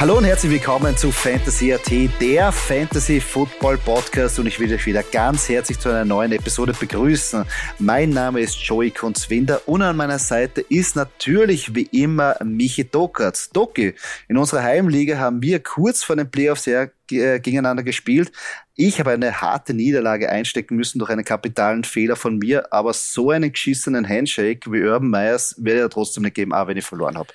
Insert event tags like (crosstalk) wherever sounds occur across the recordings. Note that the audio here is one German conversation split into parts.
Hallo und herzlich willkommen zu Fantasy AT, der Fantasy Football Podcast und ich will euch wieder ganz herzlich zu einer neuen Episode begrüßen. Mein Name ist Joey Kunzwinder und an meiner Seite ist natürlich wie immer Michi Dokert. Doki, in unserer Heimliga haben wir kurz vor den Playoffs ja äh, gegeneinander gespielt. Ich habe eine harte Niederlage einstecken müssen durch einen kapitalen Fehler von mir, aber so einen geschissenen Handshake wie Urban Myers werde ich ja trotzdem nicht geben, auch wenn ich verloren habe.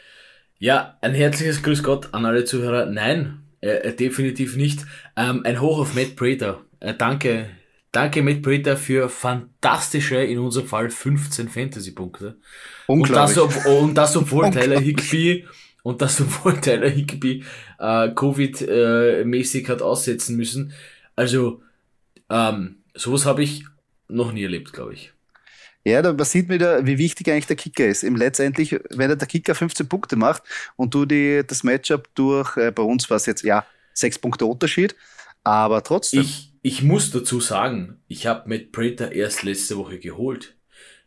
Ja, ein herzliches Grüß Gott an alle Zuhörer. Nein, äh, äh, definitiv nicht. Ähm, ein Hoch auf Matt Prater. Äh, danke, danke Matt Prater für fantastische, in unserem Fall 15 Fantasy-Punkte. Und das, ob, und das obwohl (laughs) Tyler Higby und das obwohl Tyler Higby äh, Covid-mäßig hat aussetzen müssen. Also, ähm, sowas habe ich noch nie erlebt, glaube ich. Ja, da sieht man wieder, wie wichtig eigentlich der Kicker ist. Im letztendlich, wenn der Kicker 15 Punkte macht und du die, das Matchup durch, äh, bei uns war es jetzt, ja, sechs Punkte Unterschied, aber trotzdem. Ich, ich muss dazu sagen, ich habe Matt Prater erst letzte Woche geholt,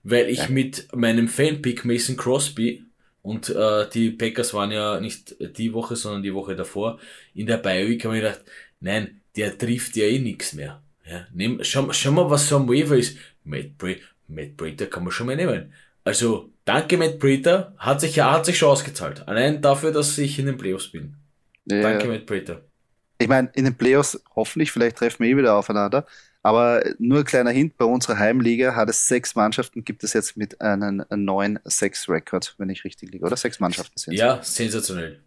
weil ich ja. mit meinem Fanpick Mason Crosby und äh, die Packers waren ja nicht die Woche, sondern die Woche davor in der Bioweek, habe ich gedacht, nein, der trifft ja eh nichts mehr. Ja, nehm, schau, schau mal, was so am Waiver ist. Matt Prater, Matt Breeder kann man schon mal nehmen. Also, danke Matt Breeder, hat sich, ja, hat sich schon ausgezahlt. Allein dafür, dass ich in den Playoffs bin. Ja. Danke Matt Breeder. Ich meine, in den Playoffs hoffentlich, vielleicht treffen wir eh wieder aufeinander. Aber nur ein kleiner Hint, bei unserer Heimliga hat es sechs Mannschaften, gibt es jetzt mit einem neuen Sex-Rekord, wenn ich richtig liege, oder? Sechs Mannschaften sind Ja, sensationell.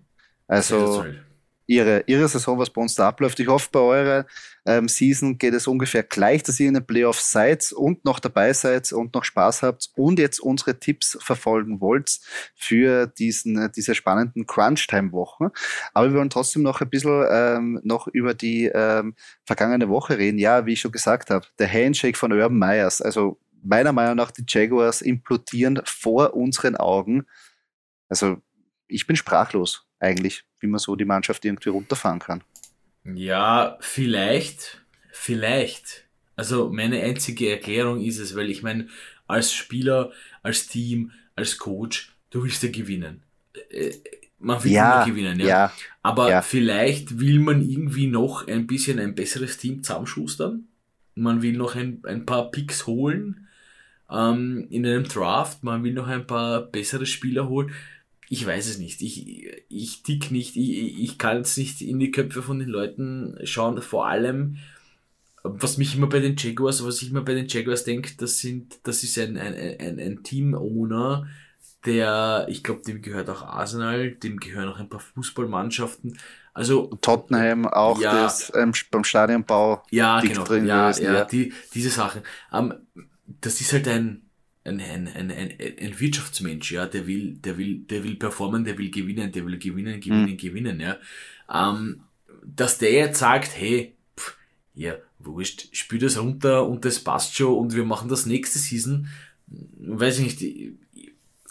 Also, sensationell ihre, ihre Saison, was bei uns da abläuft. Ich hoffe, bei eurer ähm, Season geht es ungefähr gleich, dass ihr in den Playoffs seid und noch dabei seid und noch Spaß habt und jetzt unsere Tipps verfolgen wollt für diesen, äh, diese spannenden Crunch-Time-Wochen. Aber wir wollen trotzdem noch ein bisschen ähm, noch über die ähm, vergangene Woche reden. Ja, wie ich schon gesagt habe, der Handshake von Urban Myers. Also meiner Meinung nach die Jaguars implodieren vor unseren Augen. Also ich bin sprachlos eigentlich, wie man so die Mannschaft irgendwie runterfahren kann. Ja, vielleicht, vielleicht. Also meine einzige Erklärung ist es, weil ich meine, als Spieler, als Team, als Coach, du willst ja gewinnen. Äh, man will ja, immer gewinnen, ja. ja Aber ja. vielleicht will man irgendwie noch ein bisschen ein besseres Team zusammenschustern. Man will noch ein, ein paar Picks holen ähm, in einem Draft. Man will noch ein paar bessere Spieler holen ich weiß es nicht. Ich, ich tick nicht, ich, ich kann jetzt nicht in die Köpfe von den Leuten schauen. Vor allem, was mich immer bei den Jaguars, was ich immer bei den Jaguars denke, das sind, das ist ein, ein, ein, ein Team-Owner, der, ich glaube, dem gehört auch Arsenal, dem gehören auch ein paar Fußballmannschaften. Also Tottenham auch ja, das, ähm, beim Stadionbau ja, genau, drin ja, ja, ja. Die, diese Sachen. Um, ähm, das ist halt ein, ein, ein, ein, ein, ein Wirtschaftsmensch, ja, der will, der will, der will performen, der will gewinnen, der will gewinnen, gewinnen, mhm. gewinnen, ja. Ähm, dass der jetzt sagt, hey, pff, ja, wurscht, spiel das runter und das passt schon und wir machen das nächste Season, weiß ich nicht,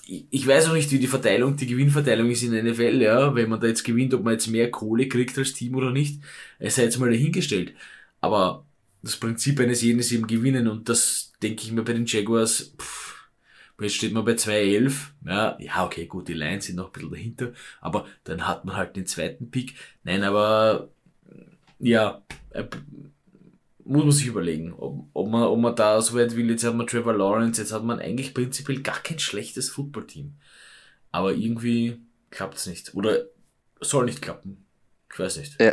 ich, ich weiß auch nicht, wie die Verteilung, die Gewinnverteilung ist in der NFL, ja, wenn man da jetzt gewinnt, ob man jetzt mehr Kohle kriegt als Team oder nicht, es sei jetzt mal dahingestellt. Aber das Prinzip eines jeden ist eben gewinnen und das denke ich mir bei den Jaguars, pff, jetzt steht man bei 2-11, ja, ja, okay, gut, die Lions sind noch ein bisschen dahinter, aber dann hat man halt den zweiten Pick. Nein, aber ja, äh, muss man sich überlegen, ob, ob, man, ob man da so weit will. Jetzt hat man Trevor Lawrence, jetzt hat man eigentlich prinzipiell gar kein schlechtes Footballteam. Aber irgendwie klappt es nicht. Oder soll nicht klappen. Ich weiß nicht. Ja,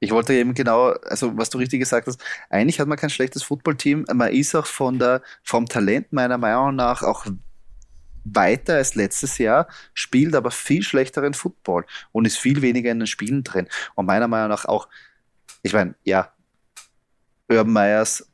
ich wollte eben genau, also was du richtig gesagt hast, eigentlich hat man kein schlechtes Footballteam. Man ist auch von der, vom Talent meiner Meinung nach auch weiter als letztes Jahr, spielt aber viel schlechteren Football und ist viel weniger in den Spielen drin. Und meiner Meinung nach auch, ich meine, ja, Urban Meyers,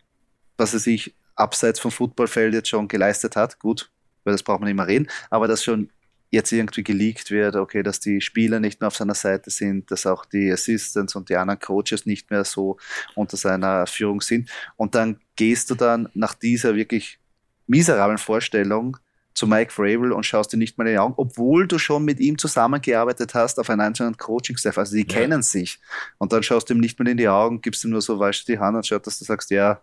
was er sich abseits vom Footballfeld jetzt schon geleistet hat, gut, weil das braucht man nicht mehr reden, aber das schon jetzt irgendwie geleakt wird, okay, dass die Spieler nicht mehr auf seiner Seite sind, dass auch die Assistants und die anderen Coaches nicht mehr so unter seiner Führung sind. Und dann gehst du dann nach dieser wirklich miserablen Vorstellung zu Mike Vrabel und schaust dir nicht mal in die Augen, obwohl du schon mit ihm zusammengearbeitet hast auf einem einzelnen Coaching-Staff. Also die ja. kennen sich. Und dann schaust du ihm nicht mal in die Augen, gibst ihm nur so, weißt du, die Hand und schaut, dass du sagst, ja.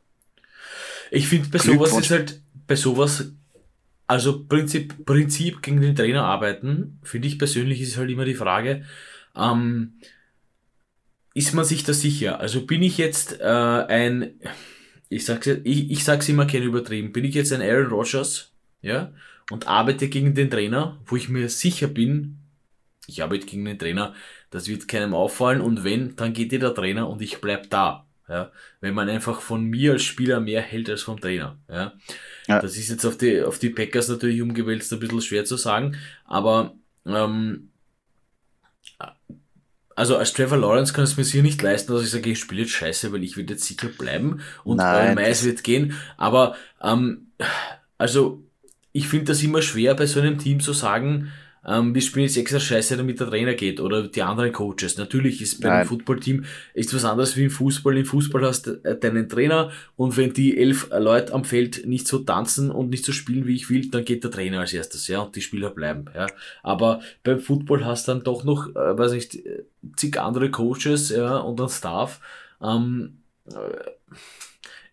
Ich finde, bei sowas ist halt, bei sowas also Prinzip, Prinzip gegen den Trainer arbeiten, finde ich persönlich ist halt immer die Frage, ähm, ist man sich da sicher? Also bin ich jetzt äh, ein, ich sag's, ich, ich sag's immer gerne übertrieben, bin ich jetzt ein Aaron Rodgers, ja, und arbeite gegen den Trainer, wo ich mir sicher bin, ich arbeite gegen den Trainer, das wird keinem auffallen und wenn, dann geht dir der Trainer und ich bleib da. Ja, wenn man einfach von mir als Spieler mehr hält als vom Trainer. Ja. Ja. Das ist jetzt auf die, auf die Packers natürlich umgewälzt ein bisschen schwer zu sagen, aber ähm, also als Trevor Lawrence kann es mir sicher nicht leisten, dass ich sage, ich spiele jetzt scheiße, weil ich werde jetzt sicher bleiben und Nein, Mais wird gehen. Aber ähm, also ich finde das immer schwer bei so einem Team zu sagen, ähm, wir spielen jetzt extra scheiße, damit der Trainer geht oder die anderen Coaches. Natürlich ist bei einem Footballteam ist was anderes wie im Fußball. Im Fußball hast du äh, deinen Trainer und wenn die elf Leute am Feld nicht so tanzen und nicht so spielen, wie ich will, dann geht der Trainer als erstes, ja, und die Spieler bleiben, ja. Aber beim Football hast du dann doch noch, äh, weiß nicht, zig andere Coaches, ja, und dann Staff. Ähm, äh,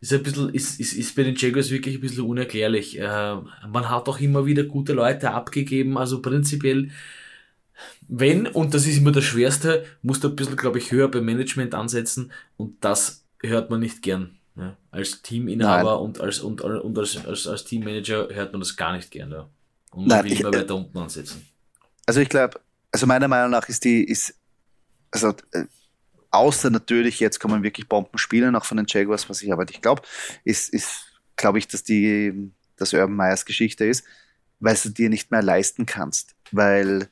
ist ein bisschen, ist, ist, ist bei den Jaguars wirklich ein bisschen unerklärlich. Äh, man hat auch immer wieder gute Leute abgegeben, also prinzipiell, wenn, und das ist immer das Schwerste, musst du ein bisschen, glaube ich, höher beim Management ansetzen und das hört man nicht gern. Ja. Als Teaminhaber Nein. und als, und, und als, als, als Teammanager hört man das gar nicht gern. Ja. Und man Nein, will immer weiter unten ansetzen. Also ich glaube, also meiner Meinung nach ist die, ist, also äh, Außer natürlich, jetzt kommen wirklich Bombenspiele noch von den Jaguars, was ich aber nicht glaube, ist, ist glaube ich, dass die, dass Urban Meyers Geschichte ist, weil du dir nicht mehr leisten kannst. Weil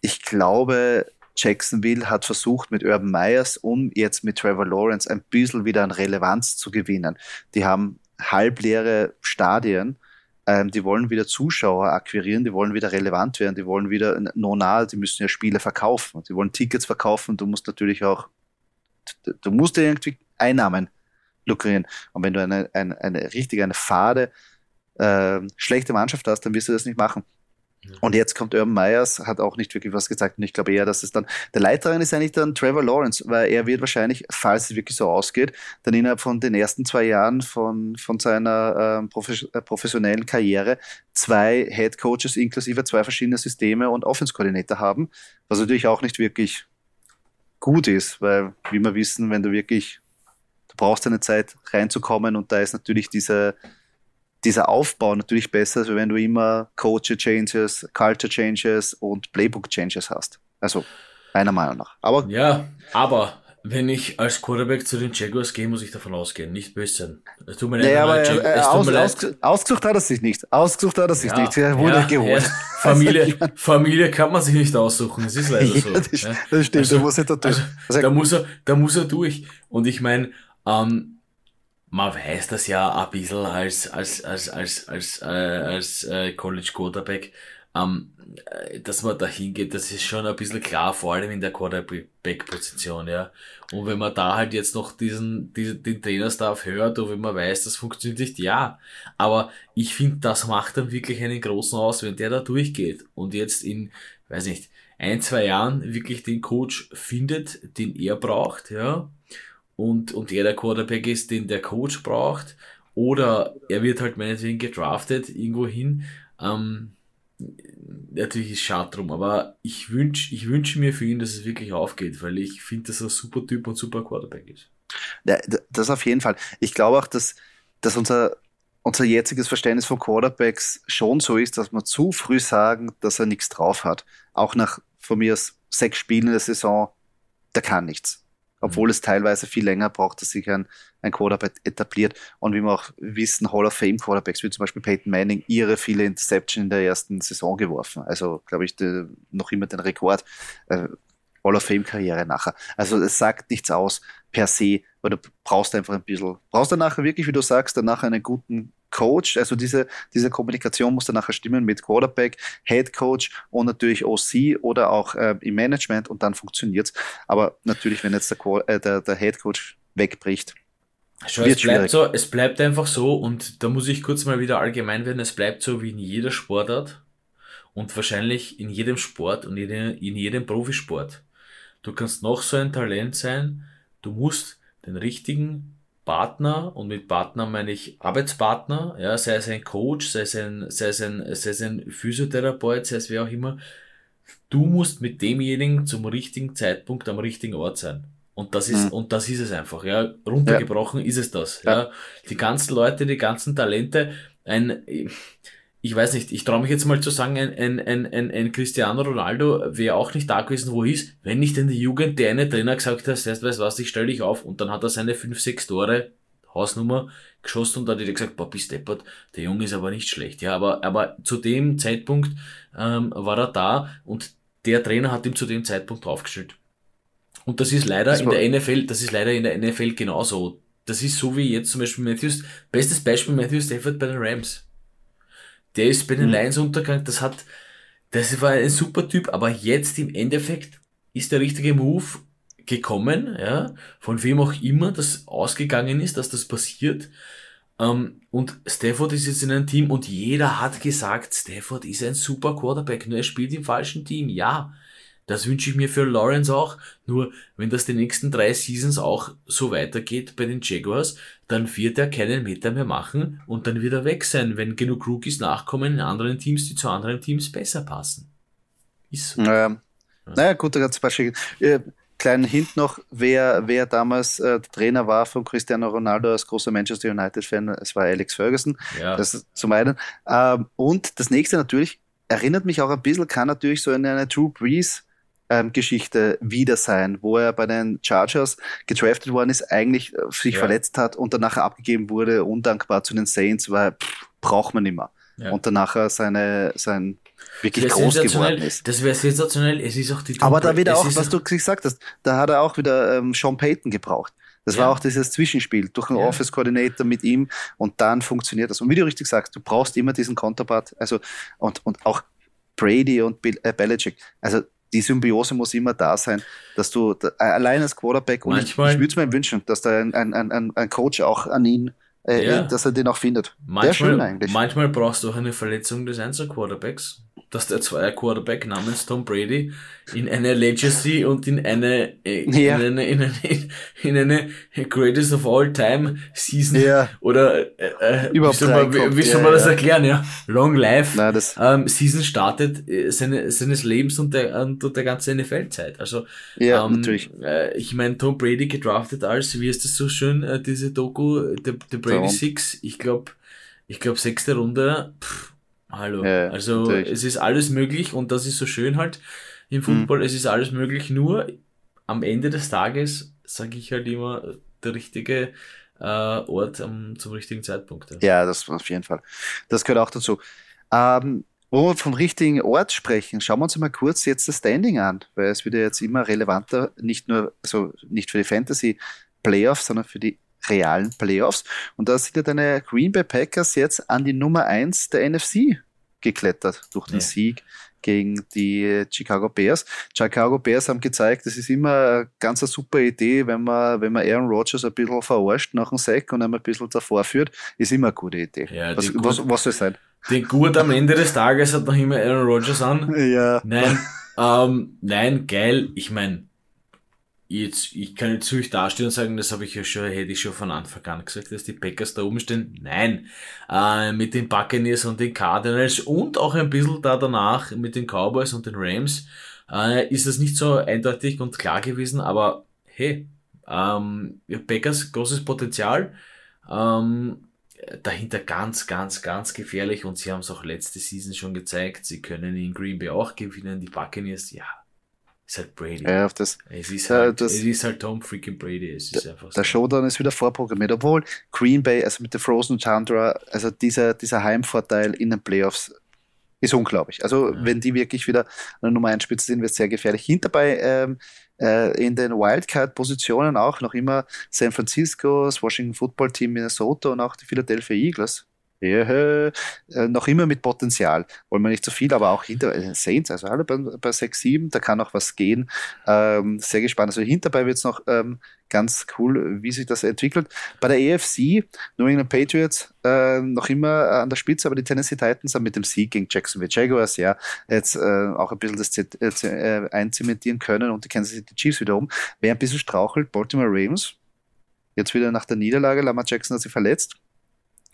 ich glaube, Jacksonville hat versucht mit Urban Myers und jetzt mit Trevor Lawrence ein bisschen wieder an Relevanz zu gewinnen. Die haben halbleere Stadien, ähm, die wollen wieder Zuschauer akquirieren, die wollen wieder relevant werden, die wollen wieder nonal, die müssen ja Spiele verkaufen, die wollen Tickets verkaufen, du musst natürlich auch du musst dir irgendwie Einnahmen lukrieren. Und wenn du eine, eine, eine richtig, eine fade, äh, schlechte Mannschaft hast, dann wirst du das nicht machen. Und jetzt kommt Urban Myers, hat auch nicht wirklich was gesagt. Und ich glaube eher, dass es dann, der Leiterin ist eigentlich dann Trevor Lawrence, weil er wird wahrscheinlich, falls es wirklich so ausgeht, dann innerhalb von den ersten zwei Jahren von, von seiner ähm, äh, professionellen Karriere zwei Head Coaches inklusive zwei verschiedene Systeme und Offense-Koordinator haben, was natürlich auch nicht wirklich gut ist, weil, wie wir wissen, wenn du wirklich, du brauchst eine Zeit reinzukommen und da ist natürlich diese, dieser Aufbau natürlich besser, als wenn du immer Coach Changes, Culture Changes und Playbook Changes hast. Also meiner Meinung nach. Aber ja, aber wenn ich als Quarterback zu den Jaguars gehe, muss ich davon ausgehen, nicht böse sein. Es tut mir leid. aber, äh, aus, aus, ausgesucht hat er sich nicht. Ausgesucht hat er sich ja, nicht. Er wurde ja, geholt. Ja. Familie, (laughs) Familie kann man sich nicht aussuchen. Es ist leider so. das, das stimmt, also, da muss er da durch. Also, da, muss er, da muss er durch. Und ich meine, ähm, man weiß das ja ein bisschen als, als, als, als, als, äh, als äh, College Quarterback ähm, äh, dass man da hingeht, das ist schon ein bisschen klar, vor allem in der Quarterback-Position, ja. Und wenn man da halt jetzt noch diesen, diesen den Trainerstaff hört und wenn man weiß, das funktioniert nicht, ja. Aber ich finde, das macht dann wirklich einen großen aus, wenn der da durchgeht und jetzt in, weiß nicht, ein, zwei Jahren wirklich den Coach findet, den er braucht, ja. Und, und er der Quarterback ist, den der Coach braucht. Oder er wird halt meinetwegen gedraftet irgendwo hin. Ähm, natürlich ist schade drum, aber ich wünsche ich wünsch mir für ihn, dass es wirklich aufgeht, weil ich finde, dass er ein super Typ und super Quarterback ist. Ja, das auf jeden Fall. Ich glaube auch, dass, dass unser, unser jetziges Verständnis von Quarterbacks schon so ist, dass wir zu früh sagen, dass er nichts drauf hat. Auch nach von mir aus sechs Spielen in der Saison, der kann nichts obwohl es teilweise viel länger braucht, dass sich ein, ein Quarterback etabliert. Und wie wir auch wissen, Hall of Fame Quarterbacks, wie zum Beispiel Peyton Manning, ihre viele Interception in der ersten Saison geworfen. Also, glaube ich, de, noch immer den Rekord. Äh, Hall of Fame Karriere nachher. Also es sagt nichts aus per se, weil du brauchst einfach ein bisschen, brauchst dann nachher wirklich, wie du sagst, dann nachher einen guten Coach, also diese, diese Kommunikation muss dann nachher stimmen mit Quarterback, Head Coach und natürlich OC oder auch äh, im Management und dann funktioniert's. Aber natürlich, wenn jetzt der, äh, der, der Head Coach wegbricht, Schau, es bleibt so, es bleibt einfach so und da muss ich kurz mal wieder allgemein werden, es bleibt so wie in jeder Sportart und wahrscheinlich in jedem Sport und in jedem Profisport. Du kannst noch so ein Talent sein, du musst den richtigen Partner, und mit Partner meine ich Arbeitspartner, ja, sei es ein Coach, sei es ein, sei es ein, sei es ein Physiotherapeut, sei es wer auch immer, du musst mit demjenigen zum richtigen Zeitpunkt am richtigen Ort sein. Und das ist, mhm. und das ist es einfach, ja. Runtergebrochen ja. ist es das, ja. ja. Die ganzen Leute, die ganzen Talente, ein, ich weiß nicht, ich traue mich jetzt mal zu sagen, ein, ein, ein, ein, ein Cristiano Ronaldo wäre auch nicht da gewesen, wo er ist, wenn nicht in der Jugend der eine Trainer gesagt hat, weißt du was, ich stell dich auf und dann hat er seine fünf, sechs Tore, Hausnummer, geschossen und dann hat er gesagt, boah, bist deppert, der Junge ist aber nicht schlecht. Ja, aber, aber zu dem Zeitpunkt ähm, war er da und der Trainer hat ihm zu dem Zeitpunkt draufgestellt. Und das ist leider das in der NFL, das ist leider in der NFL genauso. Das ist so wie jetzt zum Beispiel Matthews, bestes Beispiel Matthew Stafford bei den Rams. Der ist bei den mhm. Lions untergegangen, das hat, das war ein super Typ, aber jetzt im Endeffekt ist der richtige Move gekommen, ja, von wem auch immer das ausgegangen ist, dass das passiert. Ähm, und Stafford ist jetzt in einem Team und jeder hat gesagt, Stafford ist ein super Quarterback, nur er spielt im falschen Team. Ja, das wünsche ich mir für Lawrence auch. Nur wenn das die nächsten drei Seasons auch so weitergeht bei den Jaguars, dann wird er keinen Meter mehr machen und dann wird er weg sein, wenn genug Rookies nachkommen in anderen Teams, die zu anderen Teams besser passen. Ist so. Naja, ja. naja gut, da ganz Beispiel. Äh, kleinen Hint noch, wer, wer damals äh, Trainer war von Cristiano Ronaldo als großer Manchester United-Fan, es war Alex Ferguson. Ja. Das zum einen. Ähm, und das nächste natürlich, erinnert mich auch ein bisschen, kann natürlich so eine, eine Drew Brees ähm, Geschichte wieder sein, wo er bei den Chargers gedraftet worden ist, eigentlich äh, sich ja. verletzt hat und danach abgegeben wurde, undankbar zu den Saints, weil pff, braucht man mehr. Ja. Und danach seine, sein wirklich groß geworden ist. Das wäre sensationell. Es ist auch die Aber da wieder auch, was du gesagt hast, da hat er auch wieder ähm, Sean Payton gebraucht. Das ja. war auch dieses Zwischenspiel durch einen ja. Office Coordinator mit ihm und dann funktioniert das. Und wie du richtig sagst, du brauchst immer diesen Counterpart, also und, und auch Brady und Bill, äh, Belichick. Also die Symbiose muss immer da sein, dass du da, allein als Quarterback, und Manchmal, ich, ich würde es mir wünschen, dass da ein, ein, ein, ein Coach auch an ihn äh, ja. dass er den auch findet. Manchmal, schön eigentlich. Manchmal brauchst du auch eine Verletzung des Einzel-Quarterbacks, dass der zweite Quarterback namens Tom Brady in eine Legacy und in eine, äh, ja. in eine, in eine, in eine Greatest of All Time Season ja. oder äh, äh wie soll man, wie, wie soll man das erklären, ja? Long Life Nein, das ähm, Season startet äh, seine, seines Lebens und der, und der ganzen NFL-Zeit. Also ja, ähm, natürlich. Äh, ich meine, Tom Brady gedraftet als, wie ist das so schön, äh, diese Doku, The, The Brady Darum. Six, ich glaube, ich glaube sechste Runde, pff, hallo. Ja, also natürlich. es ist alles möglich und das ist so schön halt im Football, mhm. es ist alles möglich, nur am Ende des Tages sage ich halt immer der richtige äh, Ort am, zum richtigen Zeitpunkt. Ja. ja, das auf jeden Fall. Das gehört auch dazu. Ähm, wo wir vom richtigen Ort sprechen, schauen wir uns mal kurz jetzt das Standing an, weil es wird ja jetzt immer relevanter, nicht nur, also nicht für die Fantasy Playoffs, sondern für die realen Playoffs. Und da sind ja deine Green Bay Packers jetzt an die Nummer 1 der NFC geklettert durch den ja. Sieg gegen die Chicago Bears. Chicago Bears haben gezeigt, es ist immer eine ganz eine super Idee, wenn man, wenn man Aaron Rodgers ein bisschen verarscht nach dem Sack und einmal ein bisschen davor führt, ist immer eine gute Idee. Ja, was, was, was soll es sein? Den gut am Ende des Tages hat noch immer Aaron Rodgers an. Ja. Nein, (laughs) ähm, nein, geil. Ich meine, jetzt, ich kann jetzt ruhig dastehen und sagen, das habe ich ja schon, hätte ich schon von Anfang an gesagt, dass die Packers da oben stehen. Nein, äh, mit den Buccaneers und den Cardinals und auch ein bisschen da danach mit den Cowboys und den Rams äh, ist das nicht so eindeutig und klar gewesen, aber hey, ähm, Packers großes Potenzial, ähm, dahinter ganz, ganz, ganz gefährlich und sie haben es auch letzte Season schon gezeigt, sie können in Green Bay auch gewinnen, die Buccaneers, ja, ist halt Brady. Ja, auf das, es, ist halt, das, es ist halt Tom freaking Brady. Es ist einfach so. Der Showdown ist wieder vorprogrammiert. Obwohl Green Bay, also mit der Frozen Chandra, also dieser, dieser Heimvorteil in den Playoffs ist unglaublich. Also, ja. wenn die wirklich wieder eine Nummer 1 Spitze sind, wird es sehr gefährlich. Hinterbei ähm, äh, in den Wildcard-Positionen auch noch immer San Francisco, das Washington Football Team Minnesota und auch die Philadelphia Eagles. Äh, noch immer mit Potenzial. Wollen wir nicht zu viel, aber auch hinter äh, Saints, also alle bei, bei 6, 7, da kann noch was gehen. Ähm, sehr gespannt. Also hinterbei wird es noch ähm, ganz cool, wie sich das entwickelt. Bei der EFC, New England Patriots, äh, noch immer an der Spitze, aber die Tennessee Titans haben mit dem Sieg gegen Jacksonville Jaguars ja jetzt äh, auch ein bisschen das Z äh, einzementieren können und die Kansas City Chiefs wiederum. Wer ein bisschen strauchelt, Baltimore Ravens. Jetzt wieder nach der Niederlage, Lamar Jackson hat sich verletzt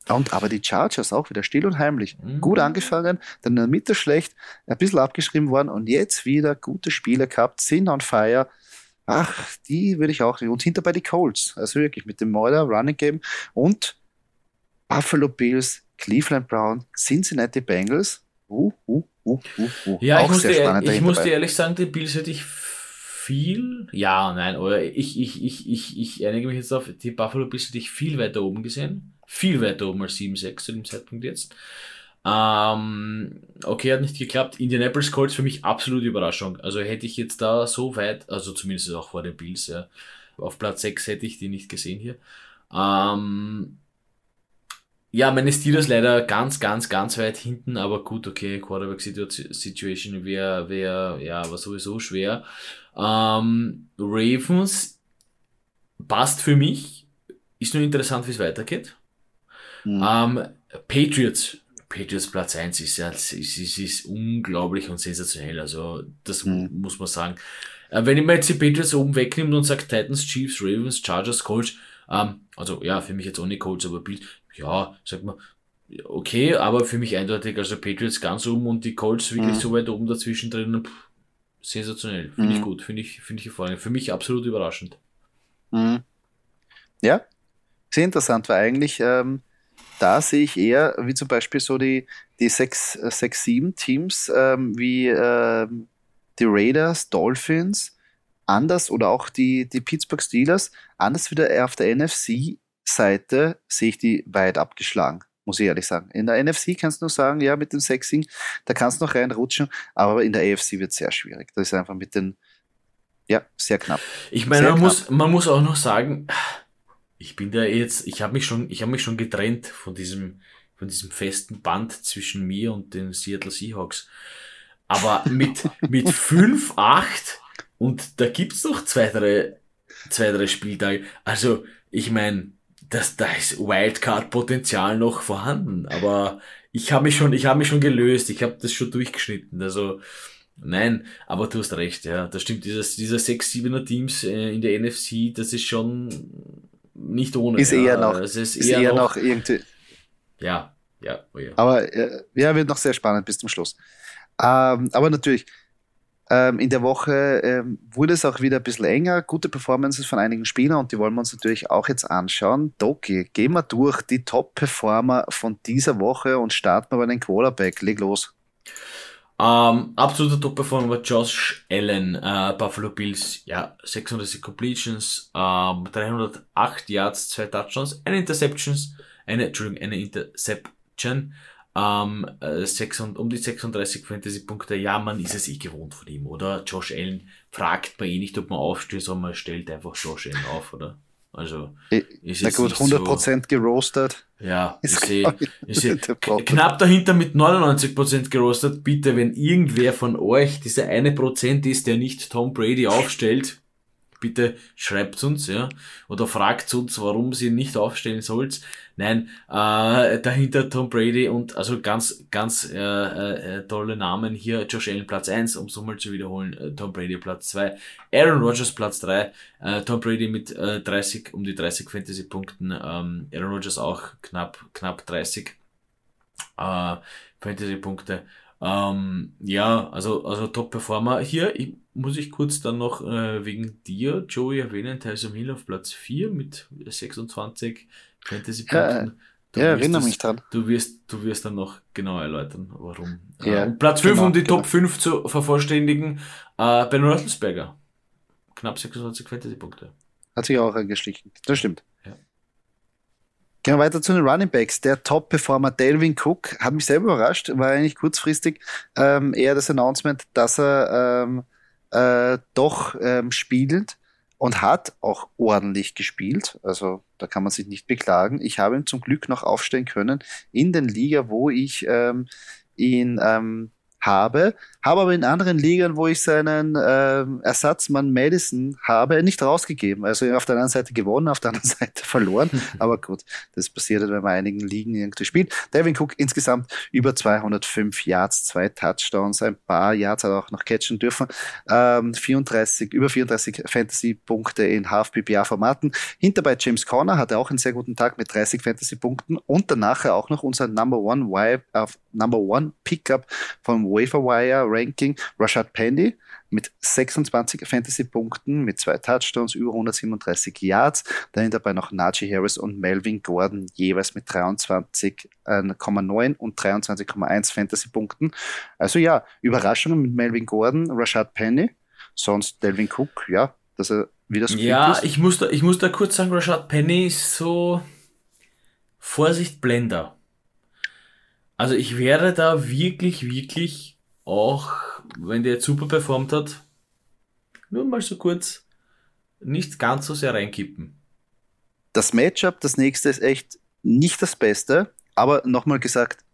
und aber die Chargers auch wieder still und heimlich. Mhm. Gut angefangen, dann in der Mitte schlecht, ein bisschen abgeschrieben worden und jetzt wieder gute Spiele gehabt, sind on fire. Ach, die würde ich auch. Und hinter bei die Colts. Also wirklich mit dem Meuler Running Game und Buffalo Bills, Cleveland Brown, Cincinnati Bengals. Uh, uh, uh, uh, uh. Ja, auch ich, musste, spannend ich musste ehrlich sagen, die Bills hätte ich viel, ja, nein, oder ich, ich, ich, ich, ich einige mich jetzt auf die Buffalo Bills hätte ich viel weiter oben gesehen viel weiter oben als 7-6 zu dem Zeitpunkt jetzt. Ähm, okay, hat nicht geklappt. Indianapolis Colts für mich absolute Überraschung. Also hätte ich jetzt da so weit, also zumindest auch vor den Bills, ja. Auf Platz 6 hätte ich die nicht gesehen hier. Ähm, ja, meine Steelers leider ganz, ganz, ganz weit hinten, aber gut, okay, Quarterback Situation wäre, wär, ja, war sowieso schwer. Ähm, Ravens passt für mich, ist nur interessant, wie es weitergeht. Mhm. Ähm, Patriots. Patriots Platz 1 ist ja, ist, ist, ist unglaublich und sensationell. Also, das mhm. muss man sagen. Äh, wenn ich mir jetzt die Patriots oben wegnimmt und sagt Titans, Chiefs, Ravens, Chargers, Colts, ähm, also ja, für mich jetzt ohne Colts, aber Bild, ja, sagt man, okay, aber für mich eindeutig, also Patriots ganz oben und die Colts wirklich mhm. so weit oben dazwischen drin, pff, sensationell. Finde ich mhm. gut, finde ich, finde ich hervorragend. Für mich absolut überraschend. Mhm. Ja, sehr interessant, weil eigentlich, ähm, da sehe ich eher, wie zum Beispiel so die, die 6-7-Teams äh, ähm, wie äh, die Raiders, Dolphins, anders oder auch die, die Pittsburgh Steelers, anders wieder auf der NFC-Seite sehe ich die weit abgeschlagen, muss ich ehrlich sagen. In der NFC kannst du nur sagen, ja, mit dem Sexing, da kannst du noch reinrutschen, aber in der AFC wird es sehr schwierig. Das ist einfach mit den, ja, sehr knapp. Ich meine, man muss, man muss auch noch sagen, ich bin da jetzt, ich habe mich schon, ich habe mich schon getrennt von diesem, von diesem festen Band zwischen mir und den Seattle Seahawks. Aber mit, (laughs) mit 5, 8 und da gibt's noch zwei, drei, zwei, drei Spieltage. Also, ich meine, das, da ist Wildcard-Potenzial noch vorhanden, aber ich habe mich schon, ich habe mich schon gelöst, ich habe das schon durchgeschnitten. Also, Nein, aber du hast recht, ja. Das stimmt, dieses, dieser 6-7er Teams äh, in der NFC, das ist schon nicht ohne. Ist eher noch, es ist, ist eher, eher noch, noch, irgendwie. Ja, ja, oh ja. Aber äh, ja, wird noch sehr spannend bis zum Schluss. Ähm, aber natürlich, ähm, in der Woche ähm, wurde es auch wieder ein bisschen enger. Gute Performances von einigen Spielern und die wollen wir uns natürlich auch jetzt anschauen. Doki, gehen wir durch die Top-Performer von dieser Woche und starten wir bei den Quarterback. Leg los. Ähm, absoluter Top-Performer Josh Allen, äh, Buffalo Bills, ja, 660 Completions, ähm, 308 Yards, zwei Touchdowns, eine Interceptions, eine, Entschuldigung, eine Interception, ähm, äh, 6, um die 36 Fantasy-Punkte. Ja, man ist es eh gewohnt von ihm, oder? Josh Allen fragt man eh nicht, ob man aufsteht, sondern man stellt einfach Josh Allen auf, oder? Also, ist Na gut, 100% so, geroastet. Ja, (laughs) ich sehe, sehe knapp dahinter mit 99% gerostet. Bitte, wenn irgendwer von euch dieser eine Prozent ist, der nicht Tom Brady aufstellt, bitte schreibt uns, ja, oder fragt uns, warum sie nicht aufstellen sollt. Nein, äh, dahinter Tom Brady und also ganz, ganz äh, äh, tolle Namen hier. Josh Allen Platz 1, um es nochmal zu wiederholen, äh, Tom Brady Platz 2, Aaron Rodgers Platz 3, äh, Tom Brady mit äh, 30, um die 30 Fantasy-Punkten, ähm, Aaron Rodgers auch knapp, knapp 30 äh, Fantasy-Punkte. Ähm, ja, also, also Top-Performer. Hier ich, muss ich kurz dann noch äh, wegen dir, Joey, erwähnen, Tyson Hill auf Platz 4 mit 26 Fantasy-Punkten. Ja, ja erinnere das, mich dran. Du wirst, du wirst dann noch genau erläutern, warum. Ja, äh, Platz 5, genau, um die genau. Top 5 zu vervollständigen, äh, Ben Roethlisberger. Knapp 26 Fantasy-Punkte. Hat sich auch eingeschlichen. Das stimmt. Gehen wir weiter zu den Running Backs. Der Top-Performer Delvin Cook hat mich selber überrascht, war eigentlich kurzfristig ähm, eher das Announcement, dass er ähm, äh, doch ähm, spielt. und hat auch ordentlich gespielt. Also da kann man sich nicht beklagen. Ich habe ihn zum Glück noch aufstellen können in den Liga, wo ich ähm, ihn ähm, habe, habe aber in anderen Ligen, wo ich seinen äh, Ersatzmann Madison habe, nicht rausgegeben. Also auf der einen Seite gewonnen, auf der anderen (laughs) Seite verloren. aber gut, das passiert, wenn man einigen Ligen irgendwie spielt. Devin Cook insgesamt über 205 Yards, zwei Touchdowns, ein paar Yards hat er auch noch catchen dürfen. Ähm, 34, über 34 Fantasy-Punkte in Half-PPA-Formaten. Hinter bei James Conner hat er auch einen sehr guten Tag mit 30 Fantasy-Punkten und danach auch noch unser Number One, äh, Number One Pickup vom Waferwire Ranking Rashad Penny mit 26 Fantasy-Punkten, mit zwei Touchdowns, über 137 Yards. Dahinter bei noch Najee Harris und Melvin Gordon jeweils mit 23,9 und 23,1 Fantasy-Punkten. Also ja, Überraschungen mit Melvin Gordon, Rashad Penny, sonst Delvin Cook, ja, dass er wieder so Ja, ist. ich muss, da, ich muss da kurz sagen, Rashad Penny ist so Vorsicht Blender. Also ich wäre da wirklich, wirklich auch, wenn der jetzt super performt hat, nur mal so kurz nicht ganz so sehr reinkippen. Das Matchup, das nächste ist echt nicht das Beste, aber nochmal gesagt,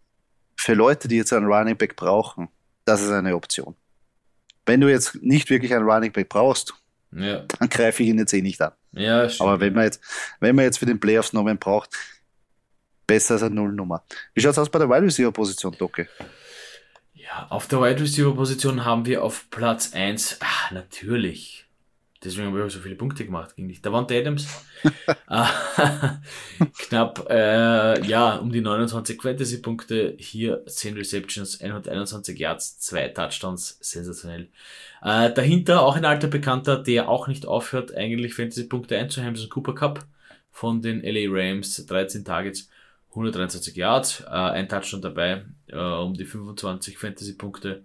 für Leute, die jetzt einen Running Back brauchen, das ist eine Option. Wenn du jetzt nicht wirklich einen Running Back brauchst, ja. dann greife ich ihn jetzt eh nicht an. Ja. Aber wenn man jetzt, wenn man jetzt für den Playoffs noch einen braucht, besser als eine Nullnummer. Wie schaut es aus bei der Wide Receiver Position, Doke? Ja, auf der Wide Receiver Position haben wir auf Platz 1, ah, natürlich. Deswegen habe ich auch so viele Punkte gemacht gegen dich. Da waren Adams. (laughs) Ah, (laughs) knapp, äh, ja, um die 29 Fantasy-Punkte. Hier 10 Receptions, 121 Yards, 2 Touchdowns. Sensationell. Äh, dahinter auch ein alter Bekannter, der auch nicht aufhört, eigentlich Fantasy-Punkte einzuheimen, ist ein Cooper Cup von den LA Rams. 13 Targets, 123 Yards, äh, ein Touchdown dabei, äh, um die 25 Fantasy-Punkte.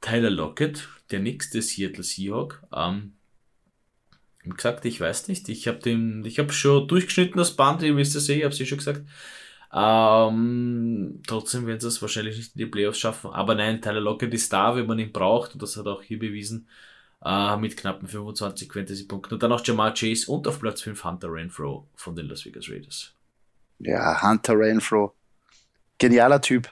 Tyler Lockett, der nächste Seattle Seahawk. Ähm, wie gesagt, ich weiß nicht. Ich habe den, schon durchgeschnitten das Band, ihr wisst es eh, ich habe es eh schon gesagt. Ähm, trotzdem werden sie es wahrscheinlich nicht in die Playoffs schaffen. Aber nein, Tyler Lockett ist da, wenn man ihn braucht. Und das hat auch hier bewiesen. Äh, mit knappen 25 Fantasy-Punkten. Und dann auch Jamal Chase und auf Platz 5 Hunter Renfro von den Las Vegas Raiders. Ja, Hunter Renfro. Genialer Typ.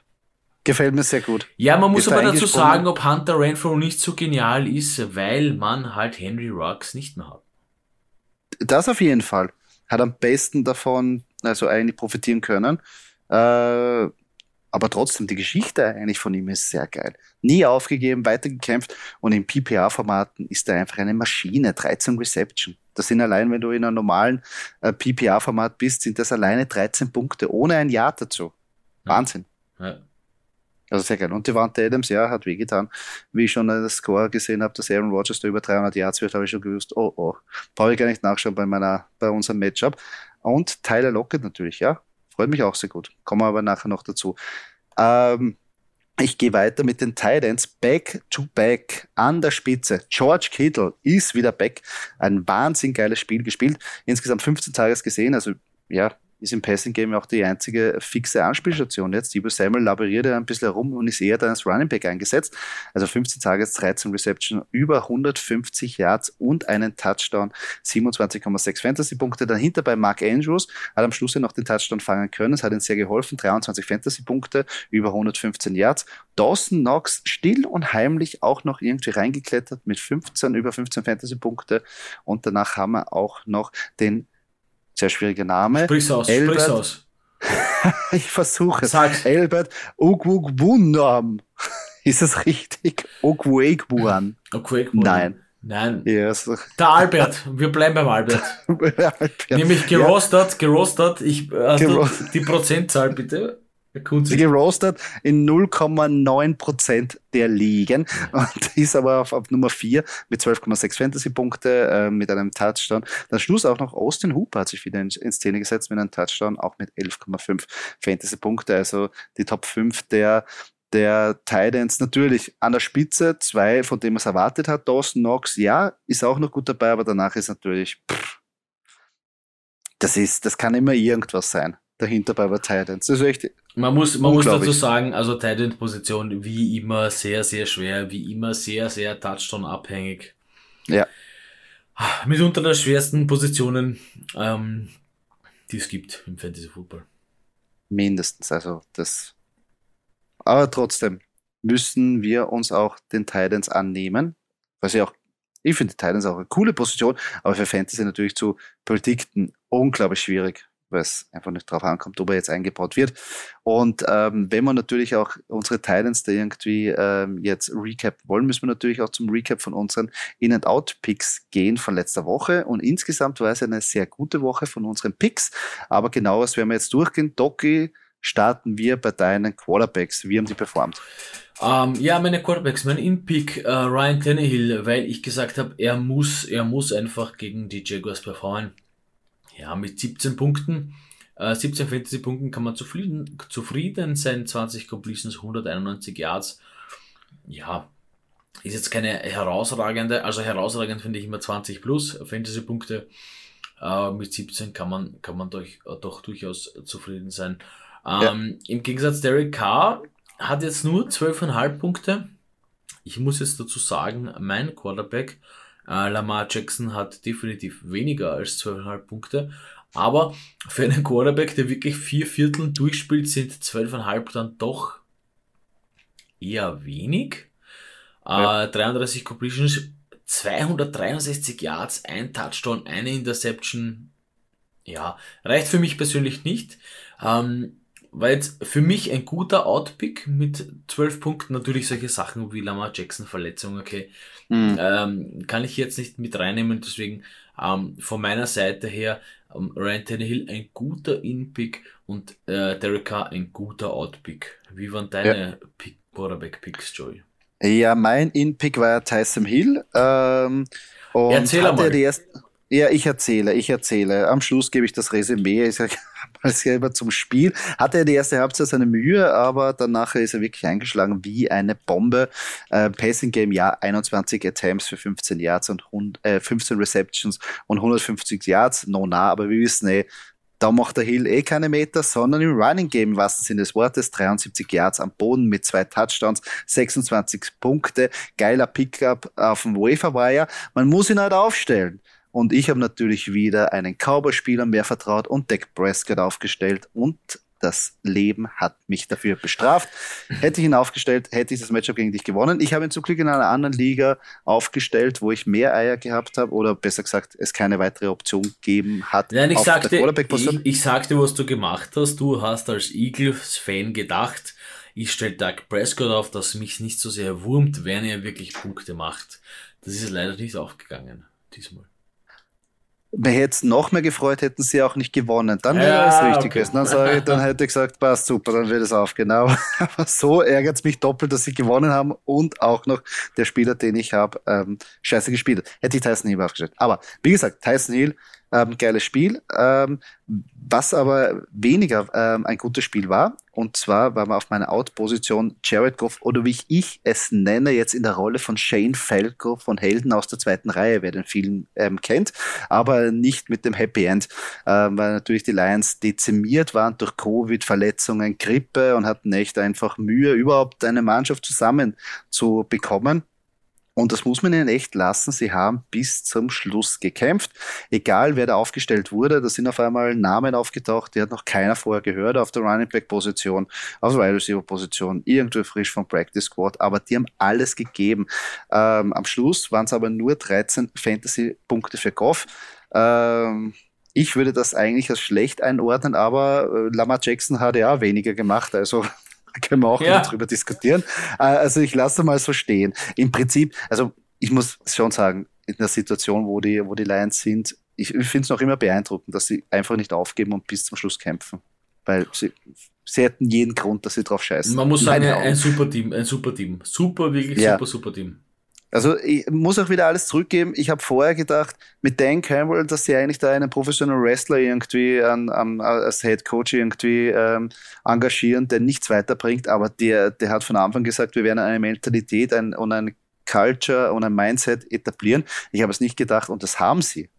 Gefällt mir sehr gut. Ja, man muss ist aber dazu sagen, ob Hunter Renfro nicht so genial ist, weil man halt Henry Rocks nicht mehr hat. Das auf jeden Fall. Hat am besten davon, also eigentlich profitieren können. Äh, aber trotzdem, die Geschichte eigentlich von ihm ist sehr geil. Nie aufgegeben, weitergekämpft und in PPA-Formaten ist er einfach eine Maschine. 13 Reception. Das sind allein, wenn du in einem normalen äh, PPA-Format bist, sind das alleine 13 Punkte, ohne ein Jahr dazu. Wahnsinn. Ja. Also sehr geil. Und Devante Adams, ja, hat wehgetan. Wie ich schon das Score gesehen habe, dass Aaron Rodgers da über 300 Yards wird, habe ich schon gewusst, oh, oh. Brauche ich gar nicht nachschauen bei meiner, bei unserem Matchup. Und Tyler Lockett natürlich, ja. Freut mich auch sehr gut. Kommen wir aber nachher noch dazu. Ähm, ich gehe weiter mit den Titans. Back to back an der Spitze. George Kittle ist wieder back. Ein wahnsinnig geiles Spiel gespielt. Insgesamt 15 Tages gesehen. Also ja, ist im Passing Game auch die einzige fixe Anspielstation jetzt. Debo Samuel laboriert ja ein bisschen herum und ist eher dann als Running Back eingesetzt. Also 15 Targets, 13 Reception, über 150 Yards und einen Touchdown, 27,6 Fantasy-Punkte. Dahinter bei Mark Andrews hat am Schluss ja noch den Touchdown fangen können. Es hat ihm sehr geholfen, 23 Fantasy-Punkte, über 115 Yards. Dawson Knox still und heimlich auch noch irgendwie reingeklettert mit 15, über 15 Fantasy-Punkte. Und danach haben wir auch noch den sehr schwieriger Name. Sprich's aus, Elbert, sprich's aus. (laughs) ich versuche es. Albert Ogwugwunam. (laughs) Ist das richtig? Ogwegbuan. Nein. Nein. Yes. Der Albert. Wir bleiben beim Albert. (laughs) Albert. Nämlich gerostet, gerostet. Ich, hast Gerost die Prozentzahl bitte? Sie gerostet in 0,9% der Ligen und (laughs) ist aber auf, auf Nummer 4 mit 12,6 Fantasy-Punkte äh, mit einem Touchdown. Dann Schluss auch noch Austin Hooper hat sich wieder in, in Szene gesetzt mit einem Touchdown, auch mit 11,5 Fantasy-Punkte. Also die Top 5 der der Titans natürlich an der Spitze, zwei, von denen man es erwartet hat. Dawson Knox, ja, ist auch noch gut dabei, aber danach ist natürlich, pff, das ist, das kann immer irgendwas sein dahinter bei Titans. Das ist echt man muss, man muss dazu sagen, also Titan-Position wie immer sehr, sehr schwer, wie immer sehr, sehr Touchdown-abhängig. Ja. Mitunter der schwersten Positionen, ähm, die es gibt im Fantasy Football. Mindestens, also das. Aber trotzdem müssen wir uns auch den Titans annehmen, was ja auch ich finde die Titans auch eine coole Position, aber für Fantasy natürlich zu predikten unglaublich schwierig weil es einfach nicht drauf ankommt, ob er jetzt eingebaut wird. Und ähm, wenn wir natürlich auch unsere Titans da irgendwie ähm, jetzt recap wollen, müssen wir natürlich auch zum Recap von unseren In-and-Out-Picks gehen von letzter Woche. Und insgesamt war es eine sehr gute Woche von unseren Picks. Aber genaues werden wir jetzt durchgehen. Doki, starten wir bei deinen Quarterbacks. Wie haben die performt? Um, ähm, ja, meine Quarterbacks, mein In-Pick uh, Ryan Tannehill, weil ich gesagt habe, er muss, er muss einfach gegen die Jaguars performen. Ja, mit 17 Punkten, äh, 17 Fantasy-Punkten kann man zufrieden, zufrieden sein. 20 Completions, 191 Yards. Ja, ist jetzt keine herausragende, also herausragend finde ich immer 20 plus Fantasy-Punkte. Äh, mit 17 kann man, kann man doch, doch durchaus zufrieden sein. Ähm, ja. Im Gegensatz Derek Carr hat jetzt nur 12,5 Punkte. Ich muss jetzt dazu sagen, mein Quarterback äh, Lamar Jackson hat definitiv weniger als 12,5 Punkte. Aber für einen Quarterback, der wirklich vier Viertel durchspielt, sind 12,5 dann doch eher wenig. Ja. Äh, 33 Completions, 263 Yards, ein Touchdown, eine Interception. Ja, reicht für mich persönlich nicht. Ähm, war jetzt für mich ein guter Outpick mit 12 Punkten. Natürlich solche Sachen wie Lamar Jackson Verletzung, okay. Mhm. Ähm, kann ich jetzt nicht mit reinnehmen, deswegen ähm, von meiner Seite her ähm, Ryan Tannehill ein guter In-Pick und äh, Derek Carr ein guter Out-Pick. Wie waren deine ja. Pick, Quarterback-Picks, Joey? Ja, mein In-Pick war ja Tyson Hill. Ähm, und Erzähl hatte mal. Die erst, ja, ich erzähle, ich erzähle. Am Schluss gebe ich das Resümee. Ich sage mal selber zum Spiel. Hatte er die erste Halbzeit seine Mühe, aber danach ist er wirklich eingeschlagen wie eine Bombe. Äh, Passing Game, ja, 21 Attempts für 15 Yards und 100, äh, 15 Receptions und 150 Yards. No, na, aber wir wissen eh, da macht der Hill eh keine Meter, sondern im Running Game, im wahrsten Sinne des Wortes, 73 Yards am Boden mit zwei Touchdowns, 26 Punkte, geiler Pickup auf dem Wafer Wire. Man muss ihn halt aufstellen. Und ich habe natürlich wieder einen Cowboy-Spieler mehr vertraut und Dak Prescott aufgestellt und das Leben hat mich dafür bestraft. Hätte ich ihn aufgestellt, hätte ich das Matchup gegen dich gewonnen. Ich habe ihn zum Glück in einer anderen Liga aufgestellt, wo ich mehr Eier gehabt habe oder besser gesagt, es keine weitere Option gegeben hat. Nein, ich sagte, ich, ich, sagte, was du gemacht hast. Du hast als Eagles-Fan gedacht, ich stelle Doug Prescott auf, dass mich nicht so sehr wurmt, wenn er wirklich Punkte macht. Das ist leider nicht aufgegangen diesmal. Mir hätte es noch mehr gefreut, hätten sie auch nicht gewonnen. Dann wäre ja, es richtig okay. gewesen. Dann, sage ich, dann hätte ich gesagt, passt super, dann wird es aufgehen. (laughs) Aber so ärgert es mich doppelt, dass sie gewonnen haben und auch noch der Spieler, den ich habe, ähm, scheiße gespielt. Hätte ich Tyson Hill aufgestellt. Aber wie gesagt, Tyson Hill ähm, geiles Spiel. Ähm, was aber weniger ähm, ein gutes Spiel war, und zwar war man auf meiner Out-Position Jared Goff oder wie ich es nenne, jetzt in der Rolle von Shane Falco von Helden aus der zweiten Reihe, wer den Film ähm, kennt, aber nicht mit dem Happy End, ähm, weil natürlich die Lions dezimiert waren durch Covid, Verletzungen, Grippe und hatten echt einfach Mühe, überhaupt eine Mannschaft zusammen zu bekommen. Und das muss man ihnen echt lassen. Sie haben bis zum Schluss gekämpft. Egal wer da aufgestellt wurde, da sind auf einmal Namen aufgetaucht, die hat noch keiner vorher gehört auf der Running Back Position, auf der Wide Receiver Position, irgendwo frisch vom Practice Squad, aber die haben alles gegeben. Ähm, am Schluss waren es aber nur 13 Fantasy Punkte für Goff. Ähm, ich würde das eigentlich als schlecht einordnen, aber äh, Lamar Jackson hat ja weniger gemacht, also können wir auch ja. drüber diskutieren. Äh, also ich lasse mal so stehen. Im Prinzip, also ich muss schon sagen, in der Situation, wo die, wo die Lions sind, ich, ich finde es noch immer beeindruckend, dass sie einfach nicht aufgeben und bis zum Schluss kämpfen. Weil sie, sie hätten jeden Grund, dass sie drauf scheißen. Man muss sagen, ein super Team, ein super Team. Super, wirklich ja. super, super Team. Also ich muss auch wieder alles zurückgeben. Ich habe vorher gedacht, mit Dan Campbell, dass sie eigentlich da einen professionellen Wrestler irgendwie an, an, als Head Coach irgendwie ähm, engagieren, der nichts weiterbringt, aber der, der hat von Anfang gesagt, wir werden eine Mentalität ein, und ein Culture und ein Mindset etablieren. Ich habe es nicht gedacht und das haben sie.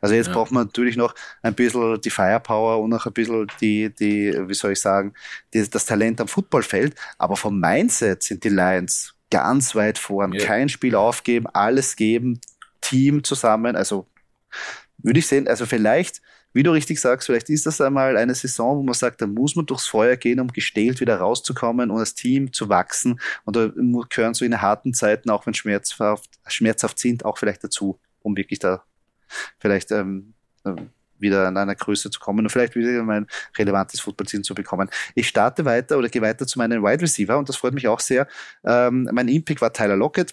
Also jetzt ja. braucht man natürlich noch ein bisschen die Firepower und noch ein bisschen die, die wie soll ich sagen, die, das Talent am Footballfeld. Aber vom Mindset sind die Lions ganz weit vorn. Ja. Kein Spiel aufgeben, alles geben, Team zusammen. Also würde ich sehen, also vielleicht, wie du richtig sagst, vielleicht ist das einmal eine Saison, wo man sagt, da muss man durchs Feuer gehen, um gestählt wieder rauszukommen und das Team zu wachsen. Und da gehören so in harten Zeiten, auch wenn schmerzhaft, schmerzhaft sind, auch vielleicht dazu, um wirklich da vielleicht ähm, ähm wieder an einer Größe zu kommen und vielleicht wieder mein relevantes Footballteam zu bekommen. Ich starte weiter oder gehe weiter zu meinen Wide Receiver und das freut mich auch sehr. Ähm, mein Impick war Tyler Lockett.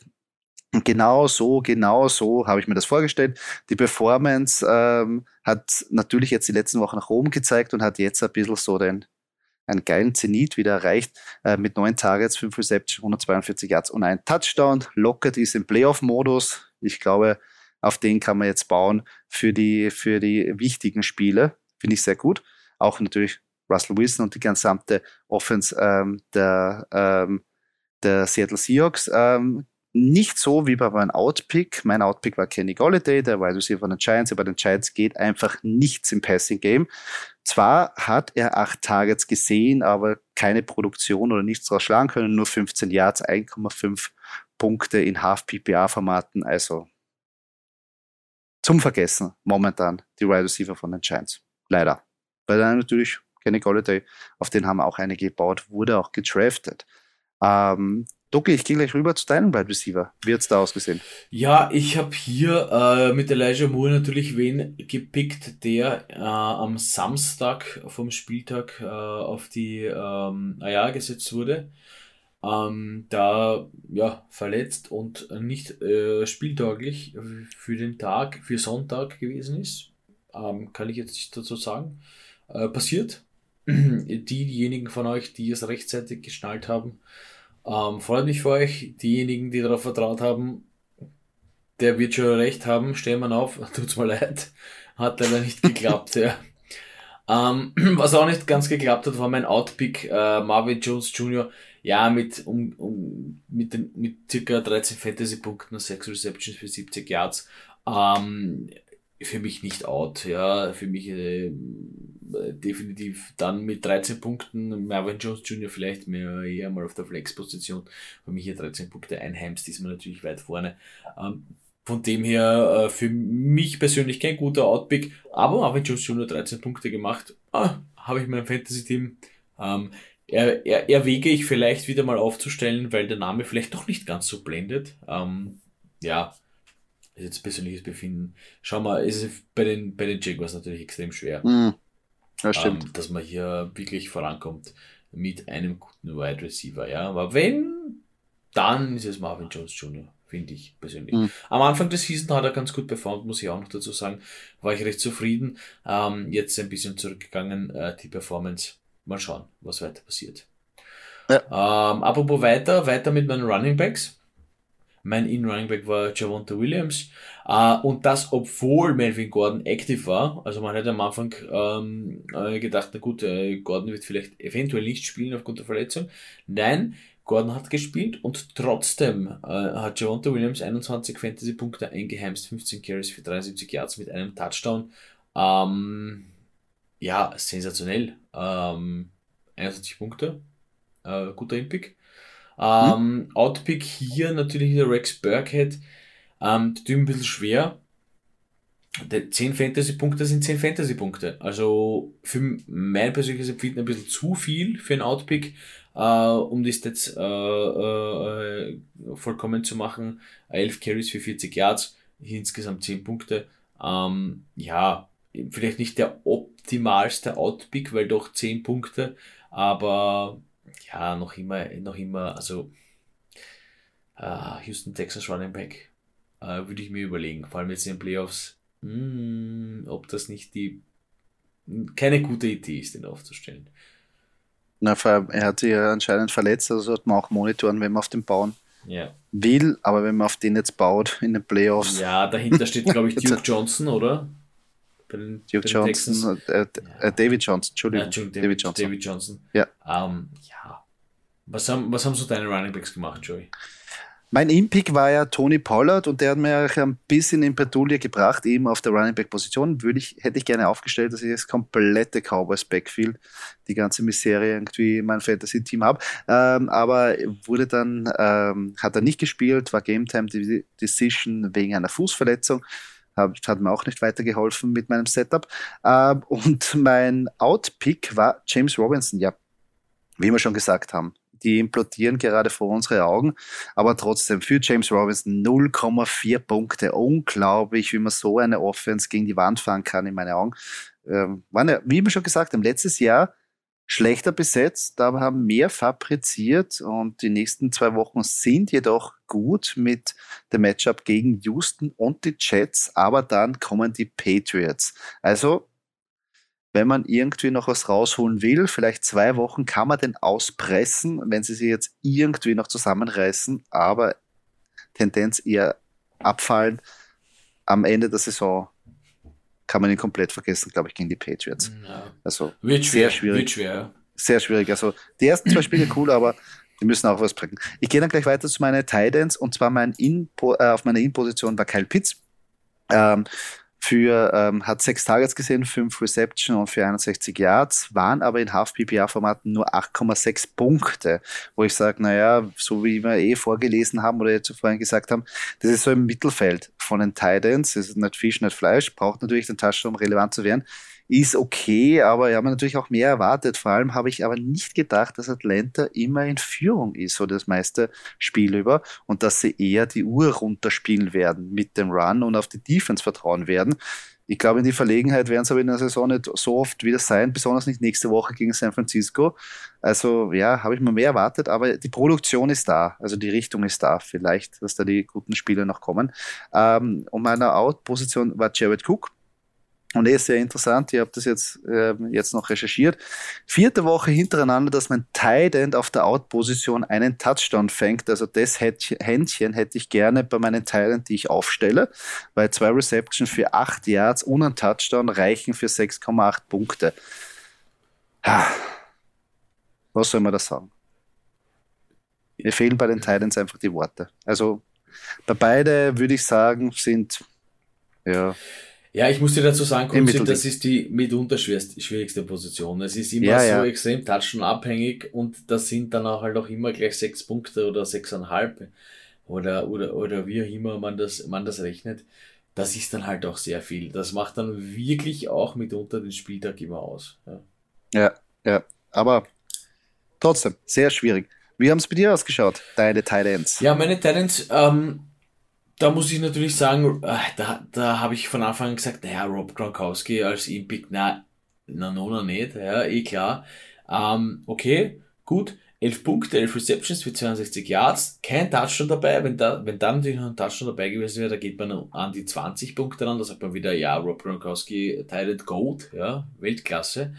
Und genau so, genau so habe ich mir das vorgestellt. Die Performance ähm, hat natürlich jetzt die letzten Wochen nach oben gezeigt und hat jetzt ein bisschen so den einen geilen Zenit wieder erreicht äh, mit neun Targets, 5 Receptions, 142 Yards und ein Touchdown. Lockett ist im Playoff-Modus. Ich glaube, auf den kann man jetzt bauen für die, für die wichtigen Spiele. Finde ich sehr gut. Auch natürlich Russell Wilson und die gesamte Offense ähm, der, ähm, der Seattle Seahawks ähm, nicht so wie bei meinem Outpick. Mein Outpick war Kenny Golladay, der Wide Receiver von den Giants. Bei den Giants geht einfach nichts im Passing Game. Zwar hat er acht Targets gesehen, aber keine Produktion oder nichts draus schlagen können. Nur 15 Yards, 1,5 Punkte in Half-PPA-Formaten. Also zum Vergessen momentan die Wide Receiver von den Giants. Leider. Weil dann natürlich Kenny Golladay, auf den haben auch einige gebaut, wurde auch gedraftet. Ähm, Doki, ich gehe gleich rüber zu deinem Wide Receiver. Wie hat es da ausgesehen? Ja, ich habe hier äh, mit Elijah Moore natürlich wen gepickt, der äh, am Samstag vom Spieltag äh, auf die ähm, AR gesetzt wurde. Ähm, da ja verletzt und nicht äh, spieltauglich für den Tag, für Sonntag gewesen ist. Ähm, kann ich jetzt nicht dazu sagen. Äh, passiert. (clears throat) Diejenigen von euch, die es rechtzeitig geschnallt haben, ähm, freut mich für euch. Diejenigen, die darauf vertraut haben, der wird schon recht haben. Stellen wir auf. (laughs) Tut's mir leid. Hat leider nicht geklappt, (laughs) ja. Ähm, (clears throat) was auch nicht ganz geklappt hat, war mein Outpick äh, Marvin Jones Jr. Ja, mit, um, um, mit, den, mit circa 13 Fantasy-Punkten und 6 Receptions für 70 Yards. Ähm, für mich nicht out, ja, für mich äh, definitiv dann mit 13 Punkten, Marvin Jones Jr. vielleicht mehr eher mal auf der Flex-Position, für mich hier 13 Punkte einheimst, man natürlich weit vorne. Ähm, von dem her äh, für mich persönlich kein guter Outpick, aber Marvin Jones Jr. 13 Punkte gemacht, ah, habe ich mein Fantasy-Team. Ähm, er, er, erwäge ich vielleicht wieder mal aufzustellen, weil der Name vielleicht doch nicht ganz so blendet. Ähm, ja, ist jetzt persönliches Befinden. Schau mal, ist es bei den, bei den Jaguars natürlich extrem schwer. Mm, das stimmt. Ähm, dass man hier wirklich vorankommt mit einem guten Wide Receiver. Ja, aber wenn, dann ist es Marvin Jones Jr., finde ich persönlich. Mm. Am Anfang des Season hat er ganz gut performt, muss ich auch noch dazu sagen. War ich recht zufrieden. Ähm, jetzt ein bisschen zurückgegangen, äh, die Performance. Mal schauen, was weiter passiert. Ja. Ähm, apropos weiter, weiter mit meinen Running Backs. Mein In-Running Back war Javonta Williams. Uh, und das, obwohl Melvin Gordon aktiv war. Also man hätte am Anfang ähm, äh, gedacht, na gut, äh, Gordon wird vielleicht eventuell nicht spielen aufgrund der Verletzung. Nein, Gordon hat gespielt und trotzdem äh, hat Javonta Williams 21 Fantasy-Punkte eingeheimst, 15 Carries für 73 Yards mit einem Touchdown. Ähm, ja, sensationell. Ähm, 21 Punkte. Äh, guter Inpick. Ähm, hm? Outpick hier natürlich der Rex Burkhead. Ähm, der Typ ein bisschen schwer. Der 10 Fantasy-Punkte sind 10 Fantasy-Punkte. Also für mein persönliches Empfinden ein bisschen zu viel für einen Outpick, äh, um die Stats äh, äh, vollkommen zu machen. 11 Carries für 40 Yards, insgesamt 10 Punkte. Ähm, ja, vielleicht nicht der optimalste Outpick, weil doch 10 Punkte, aber ja, noch immer, noch immer, also uh, Houston Texas Running Back uh, würde ich mir überlegen, vor allem jetzt in den Playoffs, mh, hm, ob das nicht die keine gute Idee ist, den aufzustellen. Na, er hat sich ja anscheinend verletzt, also sollte man auch monitoren, wenn man auf den bauen ja. will, aber wenn man auf den jetzt baut in den Playoffs. Ja, dahinter steht, glaube ich, (laughs) Duke Johnson, oder? Bei den, Duke bei den Johnson, äh, äh, David Johnson, Entschuldigung. Ja, David, David, Johnson. David Johnson. Ja. Um, ähm, ja. Was haben, was haben so deine Running Backs gemacht, Joey? Mein In-Pick war ja Tony Pollard und der hat mir ein bisschen in Bredouille gebracht, eben auf der Running Back Position. Würde ich, hätte ich gerne aufgestellt, dass ich das komplette Cowboys Backfield, die ganze Misere irgendwie in mein Fantasy-Team habe. Ähm, aber wurde dann, ähm, hat er nicht gespielt, war Game Time Decision wegen einer Fußverletzung. Hat, mir auch nicht weitergeholfen mit meinem Setup. Ähm, und mein Out-Pick war James Robinson. Ja, wie wir schon gesagt haben die implodieren gerade vor unsere Augen. Aber trotzdem, für James Robinson 0,4 Punkte. Unglaublich, wie man so eine Offense gegen die Wand fahren kann, in meinen Augen. Ähm, waren ja, wie wir schon gesagt haben, letztes Jahr schlechter besetzt, aber haben mehr fabriziert und die nächsten zwei Wochen sind jedoch gut mit dem Matchup gegen Houston und die Jets, aber dann kommen die Patriots. Also wenn man irgendwie noch was rausholen will, vielleicht zwei Wochen, kann man den auspressen, wenn sie sich jetzt irgendwie noch zusammenreißen, aber Tendenz eher abfallen. Am Ende der Saison kann man ihn komplett vergessen, glaube ich, gegen die Patriots. Ja. Also wird sehr schwierig. Wird schwer. Sehr schwierig. Also die ersten zwei Spiele cool, aber die müssen auch was bringen. Ich gehe dann gleich weiter zu meinen Titans und zwar mein In äh, auf meiner In-Position war Kyle Pitts. Ähm, für, ähm, hat sechs Targets gesehen, fünf Reception und für 61 Yards, waren aber in Half-PPA-Formaten nur 8,6 Punkte, wo ich sage, naja, so wie wir eh vorgelesen haben oder jetzt vorhin gesagt haben, das ist so im Mittelfeld von den Titans, das ist nicht Fisch, nicht Fleisch, braucht natürlich den Touchdown, um relevant zu werden ist okay, aber ja, man natürlich auch mehr erwartet. Vor allem habe ich aber nicht gedacht, dass Atlanta immer in Führung ist, so das meiste Spiel über, und dass sie eher die Uhr runterspielen werden mit dem Run und auf die Defense vertrauen werden. Ich glaube, in die Verlegenheit werden sie aber in der Saison nicht so oft wieder sein, besonders nicht nächste Woche gegen San Francisco. Also ja, habe ich mir mehr erwartet, aber die Produktion ist da, also die Richtung ist da. Vielleicht, dass da die guten Spiele noch kommen. Ähm, und meiner Out-Position war Jared Cook und ist sehr interessant, ich habe das jetzt, äh, jetzt noch recherchiert. Vierte Woche hintereinander, dass mein Tight auf der Out-Position einen Touchdown fängt. Also das Händchen hätte ich gerne bei meinen Teilen, die ich aufstelle, weil zwei Receptions für acht Yards und ein Touchdown reichen für 6,8 Punkte. Was soll man da sagen? Mir fehlen bei den Titans einfach die Worte. Also bei beide würde ich sagen, sind ja ja, ich muss dir dazu sagen, Kunzi, das ist die mitunter schwierigste Position. Es ist immer ja, so ja. extrem touchen-abhängig und das sind dann auch halt auch immer gleich sechs Punkte oder sechseinhalb oder, oder, oder wie auch immer man das, man das rechnet. Das ist dann halt auch sehr viel. Das macht dann wirklich auch mitunter den Spieltag immer aus. Ja, ja, ja. aber trotzdem, sehr schwierig. Wie haben es bei dir ausgeschaut, deine Titans? Ja, meine Titans, ähm, da muss ich natürlich sagen, äh, da, da habe ich von Anfang an gesagt, naja, Rob Gronkowski als Impick, na, na, no, no, nicht, ja, eh klar. Ähm, okay, gut, 11 Punkte, 11 Receptions für 62 Yards, kein Touchdown dabei, wenn da, wenn dann natürlich noch ein Touchdown dabei gewesen wäre, da geht man an die 20 Punkte ran, da sagt man wieder, ja, Rob Gronkowski, Tiled Gold, ja, Weltklasse.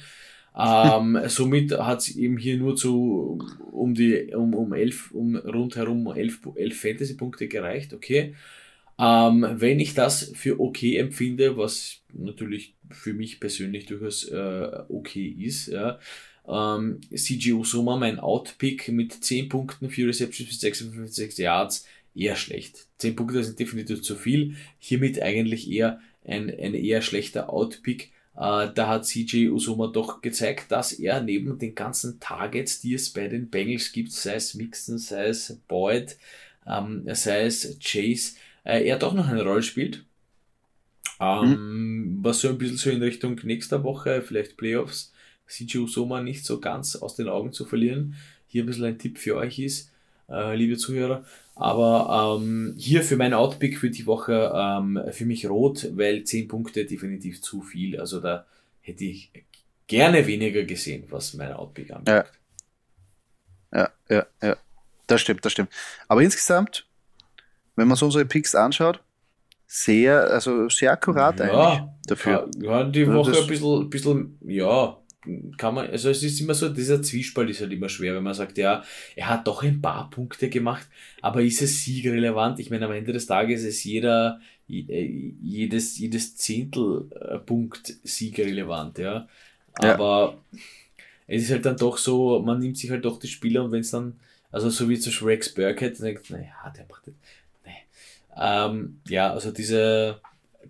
Ähm, somit hat es eben hier nur zu um die um, um elf, um rundherum elf, elf Fantasy-Punkte gereicht, okay. Ähm, wenn ich das für okay empfinde, was natürlich für mich persönlich durchaus äh, okay ist, ja, ähm, CG Usuma, mein Outpick mit 10 Punkten, 4 Receptions für 56 Yards, eher schlecht. 10 Punkte sind definitiv zu viel. Hiermit eigentlich eher ein, ein eher schlechter Outpick. Äh, da hat CJ Usoma doch gezeigt, dass er neben den ganzen Targets, die es bei den Bengals gibt, sei es Mixon, sei es Boyd, ähm, sei es Chase, äh, er doch noch eine Rolle spielt. Ähm, mhm. Was so ein bisschen so in Richtung nächster Woche, vielleicht Playoffs, CJ Usoma nicht so ganz aus den Augen zu verlieren. Hier ein bisschen ein Tipp für euch ist, äh, liebe Zuhörer. Aber ähm, hier für mein Outpick für die Woche ähm, für mich rot, weil 10 Punkte definitiv zu viel. Also da hätte ich gerne weniger gesehen, was mein Outpick anbelangt. Ja. ja, ja, ja. Das stimmt, das stimmt. Aber insgesamt, wenn man so unsere Picks anschaut, sehr, also sehr akkurat ja, eigentlich dafür. Ja, die also Woche ein bisschen, bisschen, ja, kann man, also es ist immer so, dieser Zwiespalt ist halt immer schwer, wenn man sagt, ja, er hat doch ein paar Punkte gemacht, aber ist es siegrelevant? Ich meine, am Ende des Tages ist jeder, äh, jedes, jedes Zehntelpunkt siegrelevant, ja. Aber ja. es ist halt dann doch so, man nimmt sich halt doch die Spieler und wenn es dann Also so wie Beispiel Rex Burkhead, denkt, naja, der macht das. Nee. Ähm, ja, also diese,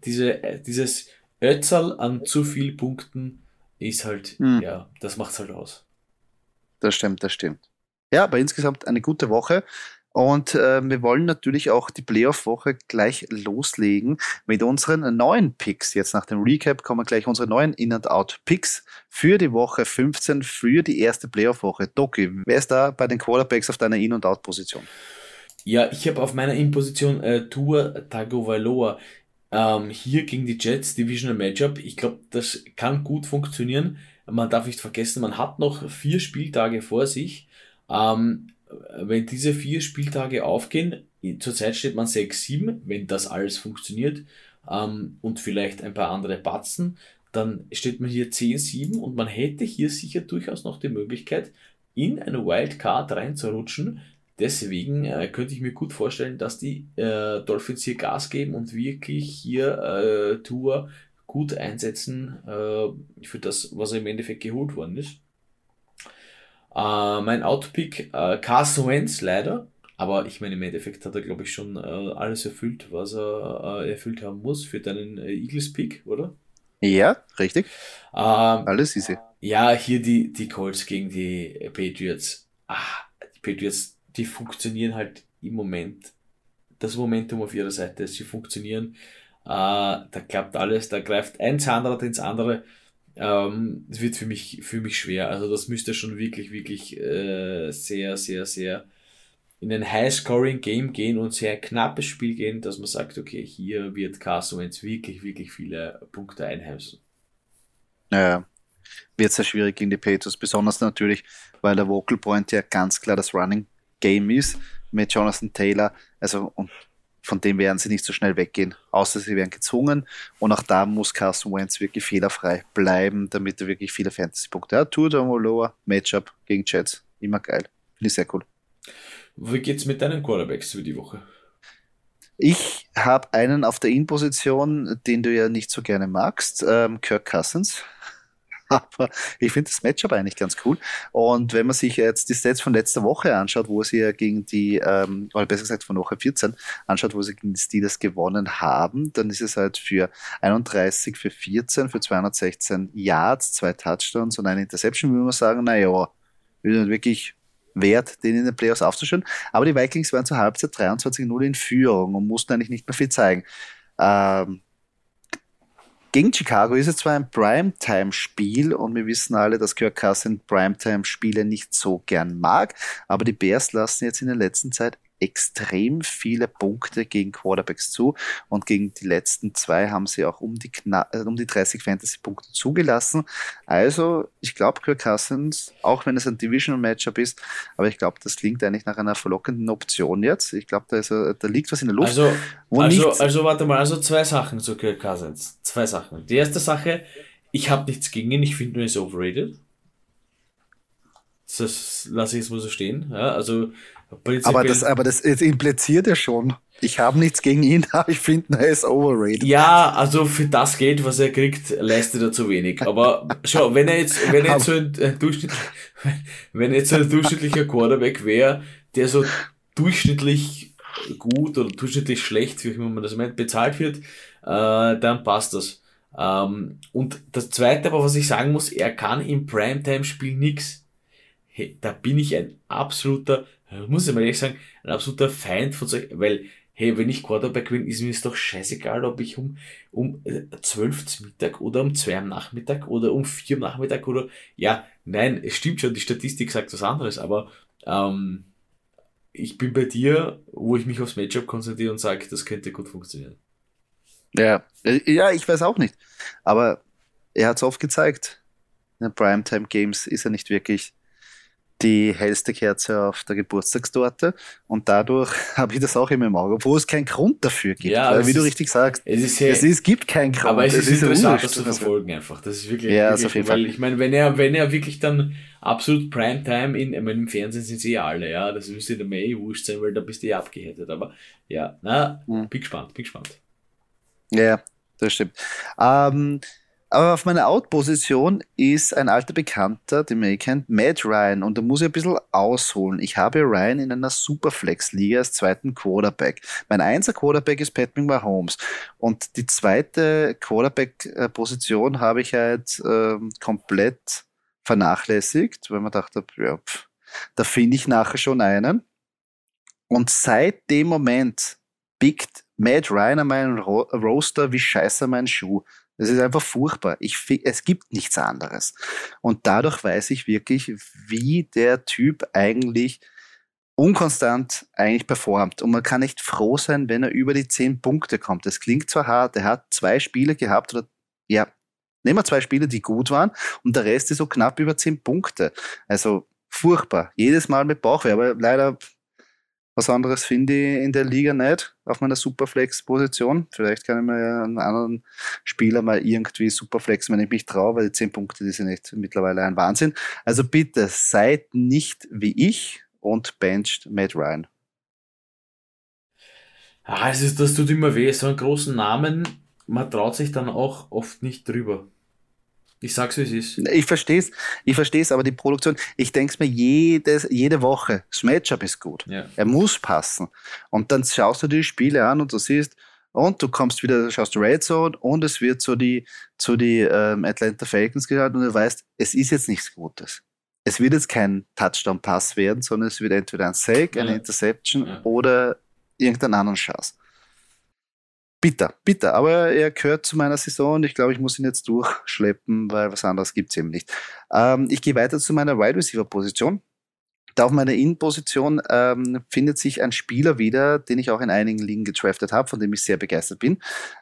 diese, dieses Ötzal an zu viel Punkten ist halt, hm. ja, das macht's halt aus. Das stimmt, das stimmt. Ja, aber insgesamt eine gute Woche. Und äh, wir wollen natürlich auch die Playoff-Woche gleich loslegen mit unseren neuen Picks. Jetzt nach dem Recap kommen gleich unsere neuen In-and-Out-Picks für die Woche 15, für die erste Playoff-Woche. Doki, wer ist da bei den Quarterbacks auf deiner In- und Out-Position? Ja, ich habe auf meiner In-Position äh, Tour Tagovailoa. Ähm, hier gegen die Jets, Divisional Matchup. Ich glaube, das kann gut funktionieren. Man darf nicht vergessen, man hat noch vier Spieltage vor sich. Ähm, wenn diese vier Spieltage aufgehen, zurzeit steht man 6-7, wenn das alles funktioniert, ähm, und vielleicht ein paar andere Batzen, dann steht man hier 10-7 und man hätte hier sicher durchaus noch die Möglichkeit, in eine Wildcard reinzurutschen. Deswegen äh, könnte ich mir gut vorstellen, dass die äh, Dolphins hier Gas geben und wirklich hier äh, Tour gut einsetzen äh, für das, was im Endeffekt geholt worden ist. Äh, mein Outpick, äh, Carson Wentz leider, aber ich meine, im Endeffekt hat er, glaube ich, schon äh, alles erfüllt, was er erfüllt haben muss für deinen Eagles-Pick, oder? Ja, richtig. Ähm, alles easy. Ja, hier die, die Colts gegen die Patriots. Ah, die Patriots, die funktionieren halt im Moment. Das Momentum auf ihrer Seite, sie funktionieren. Äh, da klappt alles, da greift ein Zahnrad ins andere. Ähm, das wird für mich, für mich schwer. Also das müsste schon wirklich, wirklich äh, sehr, sehr, sehr in ein High-Scoring-Game gehen und sehr knappes Spiel gehen, dass man sagt, okay, hier wird Carson Wentz wirklich, wirklich viele Punkte einheimsen. Naja, wird sehr schwierig gegen die Patriots, besonders natürlich, weil der Vocal Point ja ganz klar das Running Game ist mit Jonathan Taylor. Also, und von dem werden sie nicht so schnell weggehen, außer sie werden gezwungen. Und auch da muss Carson Wentz wirklich fehlerfrei bleiben, damit er wirklich viele Fantasy-Punkte hat. Tour Lower, Matchup gegen Jets, immer geil. Finde ich sehr cool. Wie geht's mit deinen Quarterbacks für die Woche? Ich habe einen auf der In-Position, den du ja nicht so gerne magst, ähm, Kirk Cousins. (laughs) Aber ich finde das Matchup eigentlich ganz cool. Und wenn man sich jetzt die Stats von letzter Woche anschaut, wo sie ja gegen die, ähm, oder besser gesagt von Woche 14 anschaut, wo sie gegen die Steelers gewonnen haben, dann ist es halt für 31 für 14, für 216 Yards, zwei Touchdowns und eine Interception, würde man sagen, naja, wirklich wert, den in den Playoffs aufzustellen. Aber die Vikings waren zur Halbzeit 23-0 in Führung und mussten eigentlich nicht mehr viel zeigen. Ähm, gegen Chicago ist es zwar ein Primetime-Spiel und wir wissen alle, dass Kirk Cousins Primetime-Spiele nicht so gern mag, aber die Bears lassen jetzt in der letzten Zeit extrem viele Punkte gegen Quarterbacks zu und gegen die letzten zwei haben sie auch um die, äh, um die 30 Fantasy-Punkte zugelassen. Also, ich glaube, Kirk Cousins, auch wenn es ein Divisional-Matchup ist, aber ich glaube, das klingt eigentlich nach einer verlockenden Option jetzt. Ich glaube, da, da liegt was in der Luft. Also, also, also, warte mal, also zwei Sachen zu Kirk Cousins. Zwei Sachen. Die erste Sache, ich habe nichts gegen ihn, ich finde nur, er ist overrated. Das lasse ich jetzt mal so stehen. Ja, also aber das, aber das impliziert ja schon. Ich habe nichts gegen ihn, (laughs) aber ich finde, er ist overrated. Ja, also für das Geld, was er kriegt, leistet er zu wenig. Aber schau, wenn er jetzt, wenn er jetzt so ein, Durchschnitt, wenn er jetzt so ein durchschnittlicher Quarterback wäre, der so durchschnittlich gut oder durchschnittlich schlecht, wie immer man das meint, bezahlt wird, äh, dann passt das. Ähm, und das zweite, aber was ich sagen muss, er kann im Primetime-Spiel nix. Hey, da bin ich ein absoluter muss ich mal ehrlich sagen, ein absoluter Feind von solch, weil, hey, wenn ich Quarterback bin, ist mir es doch scheißegal, ob ich um, um 12 zum Mittag oder um 2 am Nachmittag oder um 4 am Nachmittag oder, ja, nein, es stimmt schon, die Statistik sagt was anderes, aber, ähm, ich bin bei dir, wo ich mich aufs Matchup konzentriere und sage, das könnte gut funktionieren. Ja, äh, ja, ich weiß auch nicht. Aber er hat es oft gezeigt. In den Primetime Games ist er nicht wirklich die hellste Kerze auf der Geburtstagstorte und dadurch (laughs) habe ich das auch immer im Auge, obwohl es keinen Grund dafür gibt. Ja, weil, wie du richtig sagst, es, ist, es ist, gibt keinen Grund. Aber es ist, es ist interessant, das zu verfolgen einfach. Das ist wirklich, ja, wirklich auf jeden weil Fall. ich meine, wenn er, wenn er wirklich dann absolut Primetime in, ich meine, im Fernsehen sind sie ja alle, ja, das müsste dann eh wurscht sein, weil da bist du ja abgehärtet, aber ja, na, mhm. bin gespannt, bin gespannt. Ja, das stimmt. Ähm, Aber auf meiner Out-Position ist ein alter Bekannter, den man eh kennt, Matt Ryan. Und da muss ich ein bisschen ausholen. Ich habe Ryan in einer Superflex-Liga als zweiten Quarterback. Mein einser Quarterback ist Patrick Mahomes. Und die zweite Quarterback-Position habe ich halt äh, komplett vernachlässigt, weil man dachte, ja, pff, da finde ich nachher schon einen. Und seit dem Moment pickt Matt Ryan an meinen Ro Roaster wie scheiße mein Schuh. Das ist einfach furchtbar. Ich, es gibt nichts anderes. Und dadurch weiß ich wirklich, wie der Typ eigentlich unkonstant eigentlich performt. Und man kann echt froh sein, wenn er über die zehn Punkte kommt. Das klingt zwar hart, er hat zwei Spiele gehabt oder ja, nehmen wir zwei Spiele, die gut waren und der Rest ist so knapp über zehn Punkte. Also furchtbar. Jedes Mal mit Bauchweh, aber leider was anderes finde ich in der Liga nicht auf meiner Superflex-Position. Vielleicht kann ich mir einen anderen Spieler mal irgendwie Superflex, wenn ich mich traue, weil die 10 Punkte, die sind echt mittlerweile ein Wahnsinn. Also bitte seid nicht wie ich und bencht Matt Ryan. Ah, es ist, das tut immer weh. So einen großen Namen, man traut sich dann auch oft nicht drüber. Ich sag's, wie es ist. Ich versteh's, ich versteh's, aber die Produktion, ich denk's mir jedes, jede Woche, das Matchup ist gut. Ja. Er muss passen. Und dann schaust du die Spiele an und du siehst, und du kommst wieder, schaust du Red Zone und es wird zu die, zu die ähm, Atlanta Falcons geschaut und du weißt, es ist jetzt nichts Gutes. Es wird jetzt kein Touchdown-Pass werden, sondern es wird entweder ein Sake, eine Interception ja. oder irgendeinen anderen Chance bitter, bitter. Aber er gehört zu meiner Saison ich glaube, ich muss ihn jetzt durchschleppen, weil was anderes gibt es eben nicht. Ähm, ich gehe weiter zu meiner Wide Receiver Position. Da auf meiner In-Position ähm, findet sich ein Spieler wieder, den ich auch in einigen Ligen getraftet habe, von dem ich sehr begeistert bin.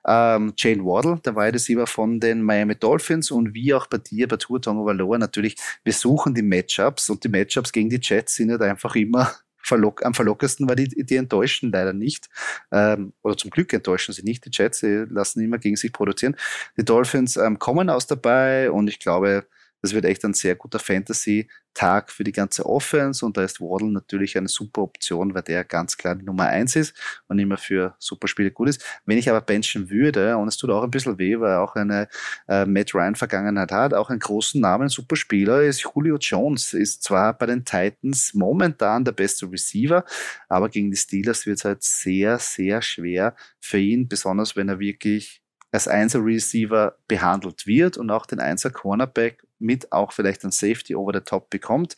Ähm, Jane Waddle, der Wide Receiver von den Miami Dolphins und wie auch bei dir, bei Tour Tonga Valor, natürlich, wir suchen die Matchups und die Matchups gegen die Jets sind halt einfach immer verlock am verlockersten, weil die, die enttäuschen leider nicht. Ähm, oder zum Glück enttäuschen sie nicht. Die Jets, sie lassen immer gegen sich produzieren. Die Dolphins ähm, kommen aus dabei und ich glaube, das wird echt ein sehr guter Fantasy-Tag für die ganze Offense und da ist Waddle natürlich eine super Option, weil der ganz klar die Nummer eins ist und immer für super Spiele gut ist. Wenn ich aber benchen würde, und es tut auch ein bisschen weh, weil er auch eine äh, Matt Ryan-Vergangenheit hat, auch einen großen Namen, super Spieler, ist Julio Jones, ist zwar bei den Titans momentan der beste Receiver, aber gegen die Steelers wird es halt sehr, sehr schwer für ihn, besonders wenn er wirklich als Einser-Receiver behandelt wird und auch den Einser-Cornerback mit auch vielleicht ein Safety over the top bekommt,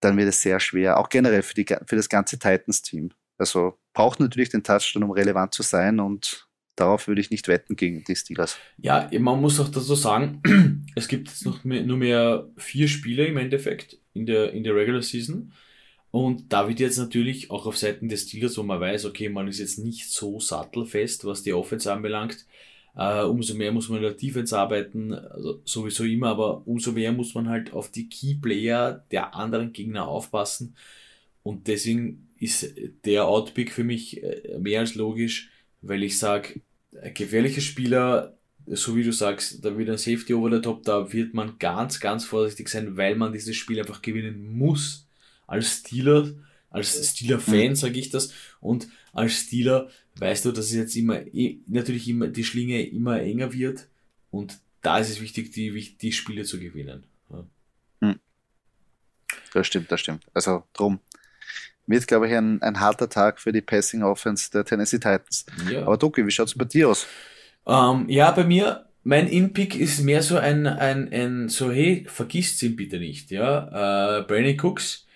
dann wird es sehr schwer, auch generell für, die, für das ganze Titans-Team. Also braucht natürlich den Touchdown, um relevant zu sein und darauf würde ich nicht wetten gegen die Steelers. Ja, man muss auch dazu sagen, (clears throat) es gibt jetzt noch mehr, nur mehr vier Spiele im Endeffekt in der, in der Regular Season. Und da wird jetzt natürlich auch auf Seiten des Steelers, wo man weiß, okay, man ist jetzt nicht so sattelfest, was die Offense anbelangt, Uh, umso mehr muss man in der Defense arbeiten, also sowieso immer, aber umso mehr muss man halt auf die Key Player der anderen Gegner aufpassen. Und deswegen ist der Outpick für mich äh, mehr als logisch, weil ich sage, gefährliche Spieler, so wie du sagst, da wird ein Safety over the top, da wird man ganz, ganz vorsichtig sein, weil man dieses Spiel einfach gewinnen muss. Als Steeler, als Steeler-Fan mhm. sage ich das. Und als Steeler weißt du, dass es jetzt immer, natürlich immer, die Schlinge immer enger wird und da ist es wichtig, die, die Spiele zu gewinnen. Ja. Hm. Das stimmt, das stimmt. Also drum wird, glaube ich, ein, ein harter Tag für die Passing Offense der Tennessee Titans. Ja. Aber Doki, wie schaut es bei dir aus? Ähm, ja, bei mir, mein In-Pick ist mehr so ein, ein, ein so, hey, vergisst ihn bitte nicht, ja. Äh, Brandon Cooks,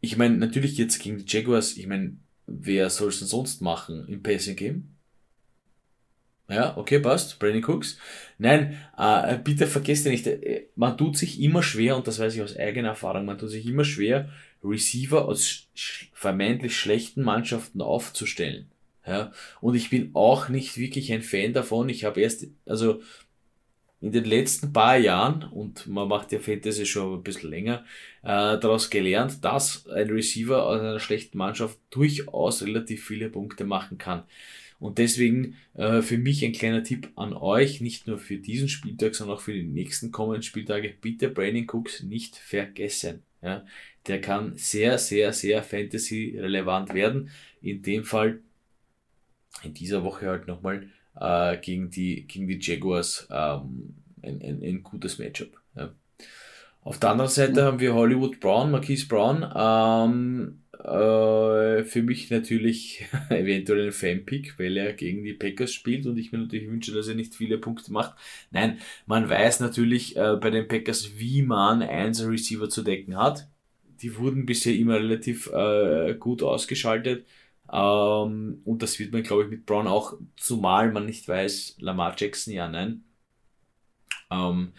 ich meine, natürlich jetzt gegen die Jaguars, ich meine, wer soll es denn sonst machen im Passing Game? Ja, okay, passt. Brandon Cooks. Nein, äh, bitte vergesst nicht, äh, man tut sich immer schwer, und das weiß ich aus eigener Erfahrung, man tut sich immer schwer, Receiver aus vermeintlich schlechten Mannschaften aufzustellen. Ja, und ich bin auch nicht wirklich ein Fan davon. Ich habe erst, also in den letzten paar Jahren, und man macht ja Fantasy schon ein bisschen länger, äh, daraus gelernt, dass ein Receiver aus einer schlechten Mannschaft durchaus relativ viele Punkte machen kann. Und deswegen äh, für mich ein kleiner Tipp an euch, nicht nur für diesen Spieltag, sondern auch für die nächsten kommenden Spieltage, bitte Brandon Cooks nicht vergessen. Ja? Der kann sehr, sehr, sehr Fantasy-relevant werden. In dem Fall, in dieser Woche halt nochmal äh, gegen, die, gegen die Jaguars ähm, ein, ein, ein gutes Matchup. Auf der anderen Seite mhm. haben wir Hollywood Brown, Marquise Brown. Ähm, äh, für mich natürlich (laughs) eventuell ein Fan-Pick, weil er gegen die Packers spielt und ich mir natürlich wünsche, dass er nicht viele Punkte macht. Nein, man weiß natürlich äh, bei den Packers, wie man einen Receiver zu decken hat. Die wurden bisher immer relativ äh, gut ausgeschaltet. Ähm, und das wird man, glaube ich, mit Brown auch, zumal man nicht weiß, Lamar Jackson, ja, nein. Ähm,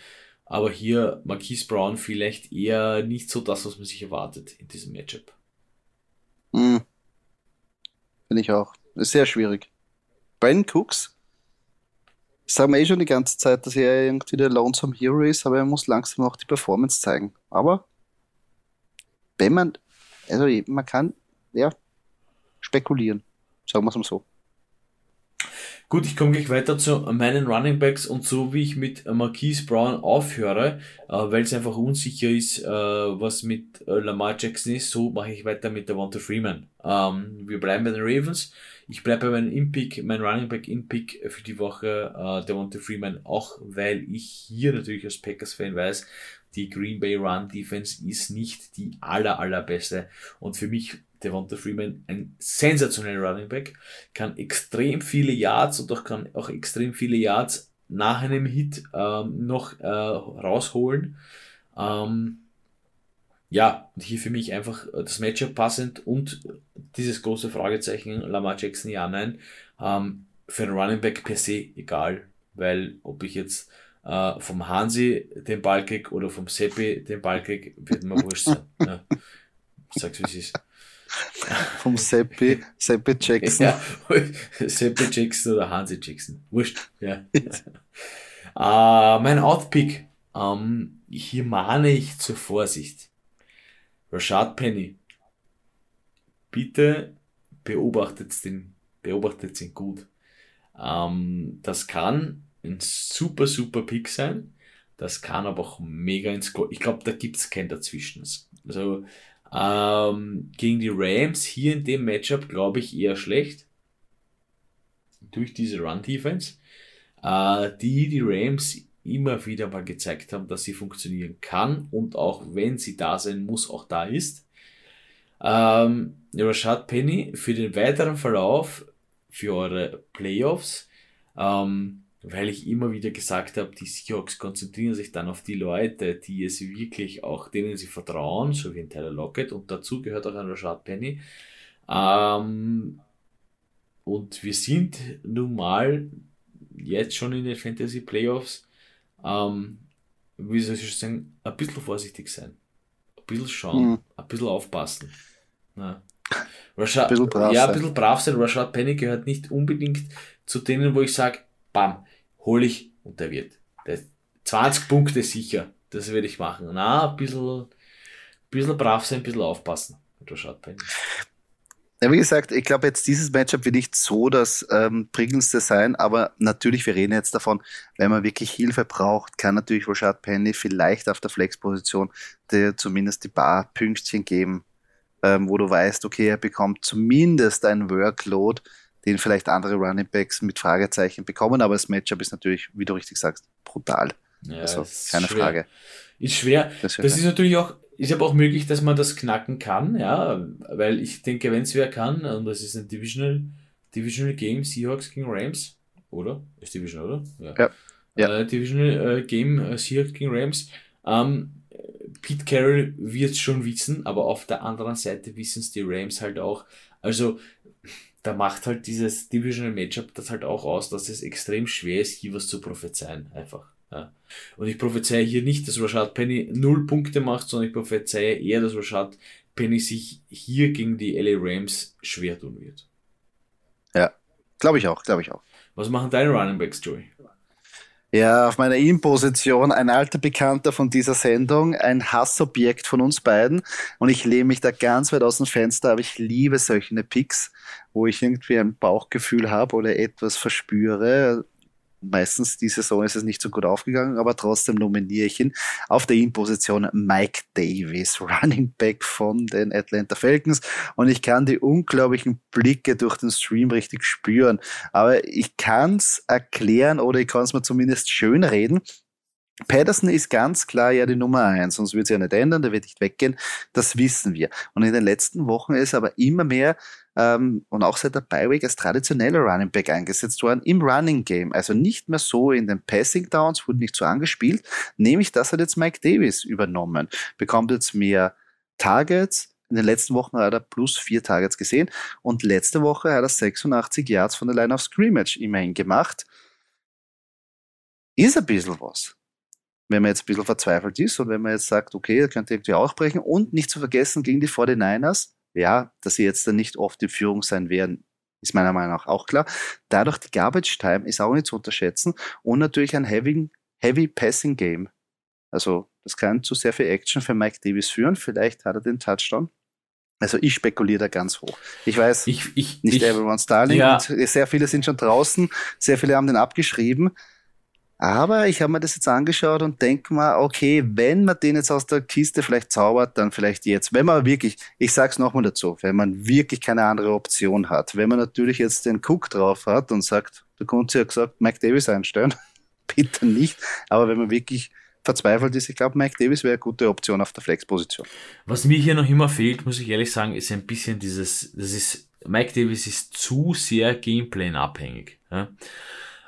aber hier Marquise Brown vielleicht eher nicht so das, was man sich erwartet in diesem Matchup. Hm. Finde ich auch. Ist sehr schwierig. Ben Cooks, sagen wir eh schon die ganze Zeit, dass er irgendwie der Lonesome Hero ist, aber er muss langsam auch die Performance zeigen. Aber wenn man, also man kann, ja, spekulieren. Sagen wir es mal so. Gut, ich komme gleich weiter zu meinen Running Backs und so wie ich mit Marquise Brown aufhöre, äh, weil es einfach unsicher ist, äh, was mit äh, Lamar Jackson ist, so mache ich weiter mit der Devonta Freeman. Ähm, wir bleiben bei den Ravens. Ich bleibe bei meinem In-Pick, mein Running Back In-Pick für die Woche, äh, Devonta Freeman, auch weil ich hier natürlich als Packers-Fan weiß, die Green Bay Run Defense ist nicht die aller, allerbeste. Und für mich Devonta Freeman ein sensationeller Running Back, kann extrem viele Yards und auch kann auch extrem viele Yards nach einem Hit ähm, noch äh, rausholen. Ähm, ja, und hier für mich einfach das Matchup passend und dieses große Fragezeichen Lamar Jackson, ja, nein. Ähm, für einen Running Back per se egal, weil ob ich jetzt äh, vom Hansi den Ball krieg oder vom Seppi den Ball krieg, wird mir wurscht sein. Ja. Sag's wie es ist. (laughs) Vom Seppi, Seppi Jackson. Ja, (laughs) Seppi Jackson oder Hansi Jackson. Wurscht. Ja. uh, (laughs) mein Outpick. Um, hier mahne ich zur Vorsicht. Rashad Penny. Bitte beobachtet den, beobachtet ihn gut. Um, das kann ein super, super Pick sein. Das kann aber auch mega ins Goal. Ich glaube, da gibt es kein Dazwischen. Also ähm, gegen die Rams hier in dem Matchup glaube ich eher schlecht. Durch diese Run-Defense. Äh, die die Rams immer wieder mal gezeigt haben, dass sie funktionieren kann und auch wenn sie da sein muss, auch da ist. Ähm, Rashad Penny für den weiteren Verlauf für eure Playoffs ähm, weil ich immer wieder gesagt habe, die Seahawks konzentrieren sich dann auf die Leute, die es wirklich auch, denen sie vertrauen, so wie ein Tyler Lockett und dazu gehört auch ein Rashad Penny. Ähm, und wir sind nun mal jetzt schon in den Fantasy Playoffs, ähm, wie soll ich sagen, ein bisschen vorsichtig sein. Ein bisschen schauen, mhm. ein bisschen aufpassen. Ja. Rashad, ein bisschen brav ja, ein bisschen brav sein. Rashad Penny gehört nicht unbedingt zu denen, wo ich sage, bam, hole ich und der wird. Der 20 Punkte sicher. Das werde ich machen. Na, ein bisschen, bisschen brav sein, ein bisschen aufpassen. Ja, wie gesagt, ich glaube jetzt dieses Matchup wird nicht so das ähm, prägendste sein, aber natürlich, wir reden jetzt davon, wenn man wirklich Hilfe braucht, kann natürlich Rashad Penny vielleicht auf der Flexposition dir zumindest die paar Pünktchen geben, ähm, wo du weißt, okay, er bekommt zumindest ein Workload, den vielleicht andere Running Backs mit Fragezeichen bekommen, aber das Matchup ist natürlich, wie du richtig sagst, brutal. Ja, also keine schwer. Frage. Ist schwer. Das, das ist natürlich auch, ist aber auch möglich, dass man das knacken kann, ja, weil ich denke, wenn es wer kann, und das ist ein Divisional, Divisional Game, Seahawks gegen Rams, oder? Ist Divisional, oder? Ja. ja. ja. Äh, Divisional äh, Game, äh, Seahawks gegen Rams. Ähm, Pete Carroll wird es schon wissen, aber auf der anderen Seite wissen es die Rams halt auch. Also da macht halt dieses Divisional Matchup das halt auch aus, dass es extrem schwer ist, hier was zu prophezeien, einfach. Ja. Und ich prophezeie hier nicht, dass Rashad Penny null Punkte macht, sondern ich prophezeie eher, dass Rashad Penny sich hier gegen die LA Rams schwer tun wird. Ja, glaube ich auch, glaube ich auch. Was machen deine Running Backs, Joey? Ja, auf meiner In-Position ein alter Bekannter von dieser Sendung, ein Hassobjekt von uns beiden. Und ich lehne mich da ganz weit aus dem Fenster, aber ich liebe solche Picks, wo ich irgendwie ein Bauchgefühl habe oder etwas verspüre meistens die Saison ist es nicht so gut aufgegangen, aber trotzdem nominiere ich ihn auf der In-Position Mike Davis, (laughs) Running Back von den Atlanta Falcons. Und ich kann die unglaublichen Blicke durch den Stream richtig spüren. Aber ich kann es erklären oder ich kann es mir zumindest schön reden. Patterson ist ganz klar ja die Nummer eins, sonst wird es ja nicht ändern, der wird nicht weggehen, das wissen wir. Und in den letzten Wochen ist aber immer mehr ähm, und auch seit der Bi-Week als traditioneller Running Back eingesetzt worden im Running Game. Also nicht mehr so in den Passing Downs, wurde nicht so angespielt. Nämlich das hat jetzt Mike Davis übernommen. Bekommt jetzt mehr Targets, in den letzten Wochen hat er plus vier Targets gesehen und letzte Woche hat er 86 Yards von der Line of Scrimmage immerhin gemacht. Ist ein bisschen was wenn man jetzt ein bisschen verzweifelt ist und wenn man jetzt sagt, okay, er könnte irgendwie auch brechen und nicht zu vergessen gegen die 49ers, ja, dass sie jetzt dann nicht oft in Führung sein werden, ist meiner Meinung nach auch klar. Dadurch die Garbage Time ist auch nicht zu unterschätzen und natürlich ein Heavy, Heavy Passing Game. Also das kann zu sehr viel Action für Mike Davis führen. Vielleicht hat er den Touchdown. Also ich spekuliere da ganz hoch. Ich weiß, ich, ich, nicht ich, everyone's darling. Ja. sehr viele sind schon draußen, sehr viele haben den abgeschrieben. Aber ich habe mir das jetzt angeschaut und denke mal, okay, wenn man den jetzt aus der Kiste vielleicht zaubert, dann vielleicht jetzt. Wenn man wirklich, ich sag's nochmal dazu, wenn man wirklich keine andere Option hat, wenn man natürlich jetzt den Cook drauf hat und sagt, der Kunze hat gesagt, Mike Davis einstellen, (laughs) bitte nicht. Aber wenn man wirklich verzweifelt ist, ich glaube, Mike Davis wäre eine gute Option auf der Flex-Position. Was mir hier noch immer fehlt, muss ich ehrlich sagen, ist ein bisschen dieses, das ist, Mike Davis ist zu sehr Gameplan-abhängig. Ja?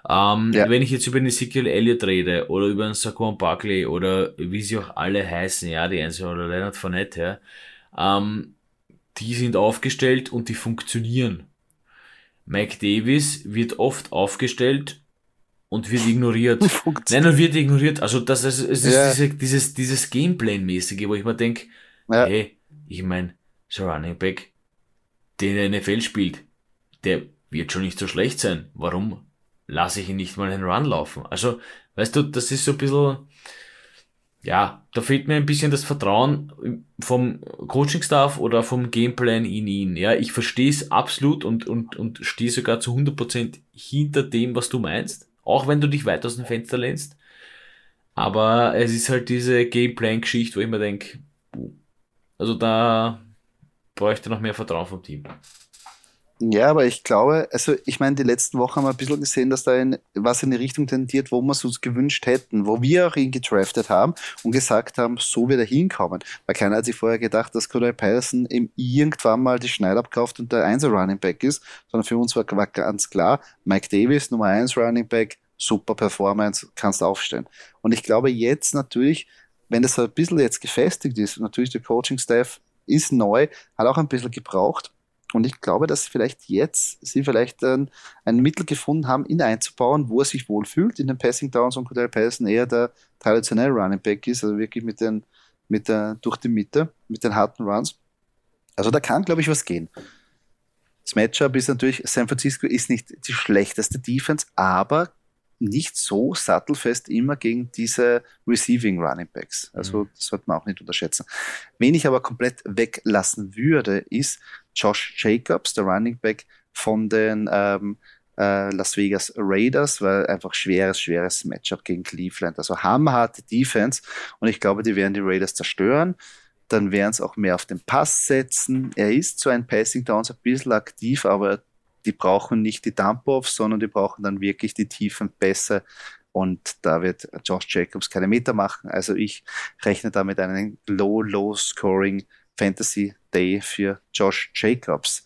Ähm, ja. Wenn ich jetzt über den Ezekiel Elliott rede oder über einen Saquon Barkley oder wie sie auch alle heißen, ja, die Einzelnen oder Leonard Fournette, ja, ähm, die sind aufgestellt und die funktionieren. Mike Davis wird oft aufgestellt und wird ignoriert. (laughs) Nein, und wird ignoriert. Also das, das, das ist ja. diese, dieses, dieses Gameplan-mäßige, wo ich mir denke, ja. hey, ich meine, so Running Back, den der NFL spielt, der wird schon nicht so schlecht sein. Warum lasse ich ihn nicht mal einen Run laufen. Also, weißt du, das ist so ein bisschen, ja, da fehlt mir ein bisschen das Vertrauen vom Coaching-Staff oder vom Gameplan in ihn. Ja, ich verstehe es absolut und, und, und stehe sogar zu 100% hinter dem, was du meinst. Auch wenn du dich weit aus dem Fenster lehnst. Aber es ist halt diese Gameplan-Geschichte, wo ich mir denke, also da bräuchte noch mehr Vertrauen vom Team. Ja, aber ich glaube, also ich meine, die letzten Wochen haben wir ein bisschen gesehen, dass da in, was in die Richtung tendiert, wo wir es uns gewünscht hätten, wo wir auch ihn gedraftet haben und gesagt haben, so wird er hinkommen. Weil keiner hat sich vorher gedacht, dass Cordell Patterson ihm irgendwann mal die Schneid abkauft und der 1 Running Back ist, sondern für uns war, war ganz klar, Mike Davis, Nummer 1 Running Back, super Performance, kannst aufstellen. Und ich glaube jetzt natürlich, wenn das ein bisschen jetzt gefestigt ist, natürlich der Coaching-Staff ist neu, hat auch ein bisschen gebraucht, und ich glaube, dass vielleicht jetzt sie vielleicht ein, ein Mittel gefunden haben, ihn einzubauen, wo er sich wohlfühlt. In den Passing Downs und Cordell Patterson eher der traditionelle Running Back ist, also wirklich mit den, mit der, durch die Mitte, mit den harten Runs. Also da kann, glaube ich, was gehen. Das Matchup ist natürlich, San Francisco ist nicht die schlechteste Defense, aber nicht so sattelfest immer gegen diese Receiving Running Backs. Also mhm. das sollte man auch nicht unterschätzen. Wen ich aber komplett weglassen würde, ist Josh Jacobs, der Running Back von den ähm, äh, Las Vegas Raiders, weil einfach schweres, schweres Matchup gegen Cleveland. Also hammerharte Defense und ich glaube, die werden die Raiders zerstören. Dann werden es auch mehr auf den Pass setzen. Er ist zwar ein Passing Downs ein bisschen aktiv, aber die brauchen nicht die Dump-Offs, sondern die brauchen dann wirklich die tiefen Pässe. Und da wird Josh Jacobs keine Meter machen. Also ich rechne da mit einem Low, Low Scoring Fantasy Day für Josh Jacobs.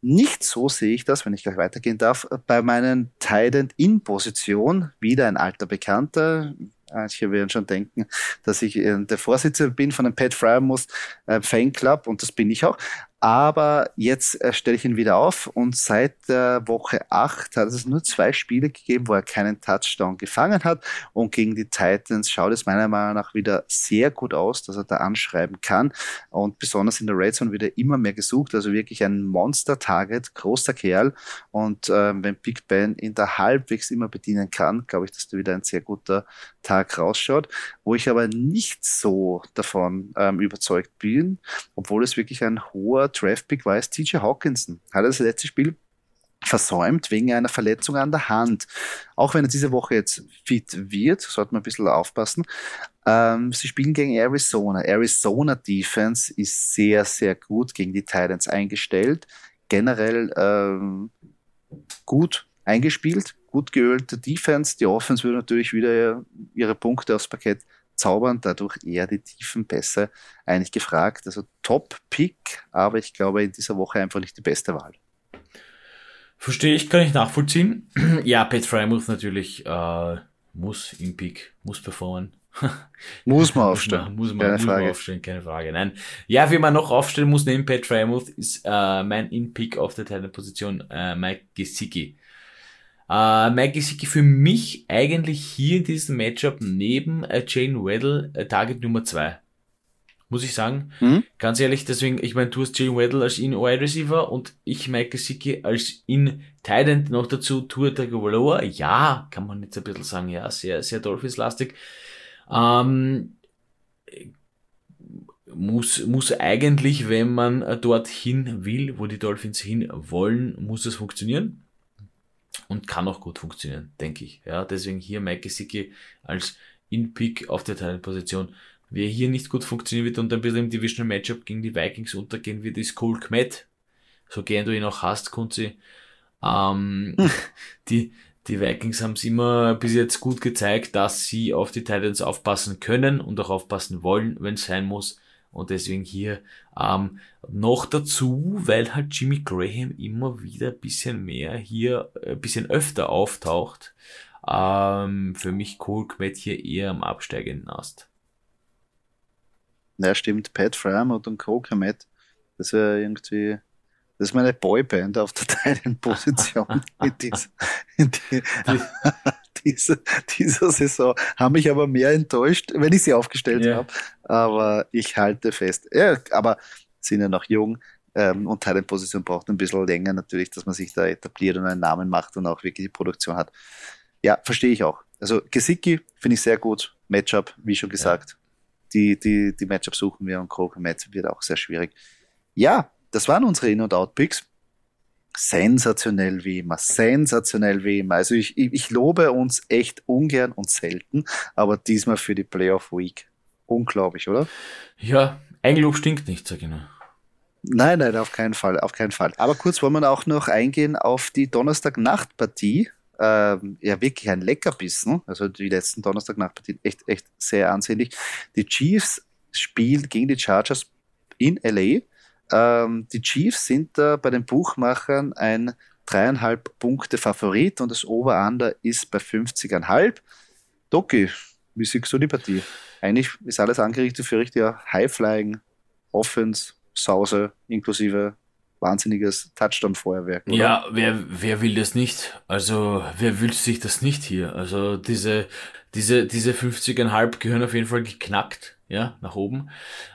Nicht so sehe ich das, wenn ich gleich weitergehen darf, bei meinen Titan in Position. Wieder ein alter Bekannter. Manche werden schon denken, dass ich äh, der Vorsitzende bin von einem Pat Fryermuth äh, Fanclub und das bin ich auch. Aber jetzt äh, stelle ich ihn wieder auf und seit der Woche 8 hat es nur zwei Spiele gegeben, wo er keinen Touchdown gefangen hat. Und gegen die Titans schaut es meiner Meinung nach wieder sehr gut aus, dass er da anschreiben kann. Und besonders in der Red Zone wird er immer mehr gesucht. Also wirklich ein Monster-Target, großer Kerl. Und äh, wenn Big Ben ihn da halbwegs immer bedienen kann, glaube ich, dass da wieder ein sehr guter Tag rausschaut. Wo ich aber nicht so davon ähm, überzeugt bin, obwohl es wirklich ein hoher Draftpick war es TJ Hawkinson. Hat er das letzte Spiel versäumt wegen einer Verletzung an der Hand. Auch wenn er diese Woche jetzt fit wird, sollte man ein bisschen aufpassen. Ähm, sie spielen gegen Arizona. Arizona Defense ist sehr, sehr gut gegen die Titans eingestellt. Generell ähm, gut eingespielt. Gut geölte Defense. Die Offense würde natürlich wieder ihre Punkte aufs Parkett zaubern, dadurch eher die tiefen Pässe eigentlich gefragt. Also Top-Pick, aber ich glaube in dieser Woche einfach nicht die beste Wahl. Verstehe ich, kann ich nachvollziehen. (clears throat) ja, Pat Frymouth natürlich äh, muss im Pick, muss performen. (laughs) muss man aufstellen. muss man, keine muss Frage. man aufstellen, keine Frage. Nein. Ja, wie man noch aufstellen muss neben Pat Frymouth ist äh, mein In-Pick auf der Teilenposition äh, Mike Gesicki. Äh, Mike Gesicki für mich eigentlich hier in diesem Matchup neben äh, Jane Weddle äh, Target Nummer 2 muss ich sagen. Mhm. Ganz ehrlich, deswegen, ich meine, du hast Jalen Weddle als In-Wide Receiver und ich Mike Gesicki als In-Tight noch dazu, Tour Tagovailoa. Ja, kann man jetzt ein bisschen sagen, ja, sehr, sehr Dolphins-lastig. Ähm, muss, muss eigentlich, wenn man dorthin will, wo die Dolphins hin wollen, muss es funktionieren. Und kann auch gut funktionieren, denke ich. Ja, deswegen hier Mike Gesicki als In-Pick auf der Teilposition. Wer hier nicht gut funktionieren wird und ein bisschen im Divisional Matchup gegen die Vikings untergehen wird, ist Cole Kmet. So gern du ihn auch hast, Kunzi. Ähm, hm. (laughs) die, die Vikings haben es immer bis jetzt gut gezeigt, dass sie auf die Titans aufpassen können und auch aufpassen wollen, wenn es sein muss. Und deswegen hier ähm, noch dazu, weil halt Jimmy Graham immer wieder ein bisschen mehr hier, ein äh, bisschen öfter auftaucht. Ähm, für mich Cole Kmet hier eher am absteigenden Ast. Ja, stimmt. Pat Fryermuth und Cole Kmet. Das wäre irgendwie das ist meine Boyband auf der (laughs) Teilenposition in, (laughs) dieser, in die, (laughs) dieser, dieser Saison. Haben mich aber mehr enttäuscht, wenn ich sie aufgestellt yeah. habe. Aber ich halte fest. Ja, aber sind ja noch jung ähm, und Teilenposition braucht ein bisschen länger natürlich, dass man sich da etabliert und einen Namen macht und auch wirklich die Produktion hat. Ja, verstehe ich auch. Also Gesicki finde ich sehr gut. Matchup, wie schon gesagt. Ja. Die, die, die Matchup suchen wir und Kroger Match wird auch sehr schwierig. Ja, das waren unsere In- und Out-Picks. Sensationell wie immer, sensationell wie immer. Also ich, ich lobe uns echt ungern und selten, aber diesmal für die Playoff Week. Unglaublich, oder? Ja, Eigenlob stinkt nicht, sag ich nur. Nein, nein, auf keinen Fall, auf keinen Fall. Aber kurz wollen wir auch noch eingehen auf die Donnerstag-Nacht-Partie. Ähm, ja, wirklich ein Leckerbissen. Also die letzten Donnerstag-Nacht-Partien echt, echt sehr ansehnlich. Die Chiefs spielen gegen die Chargers in LA. Ähm, die Chiefs sind da bei den Buchmachern ein dreieinhalb Punkte Favorit und das Over-Under ist bei 50,5. Doki, wie siehst du die Partie? Eigentlich ist alles angerichtet für richtiger High-Flying, Offense, Sause, inklusive wahnsinniges Touchdown-Feuerwerk. Ja, wer, wer will das nicht? Also, wer wünscht sich das nicht hier? Also, diese, diese, diese 50,5 gehören auf jeden Fall geknackt ja, nach oben.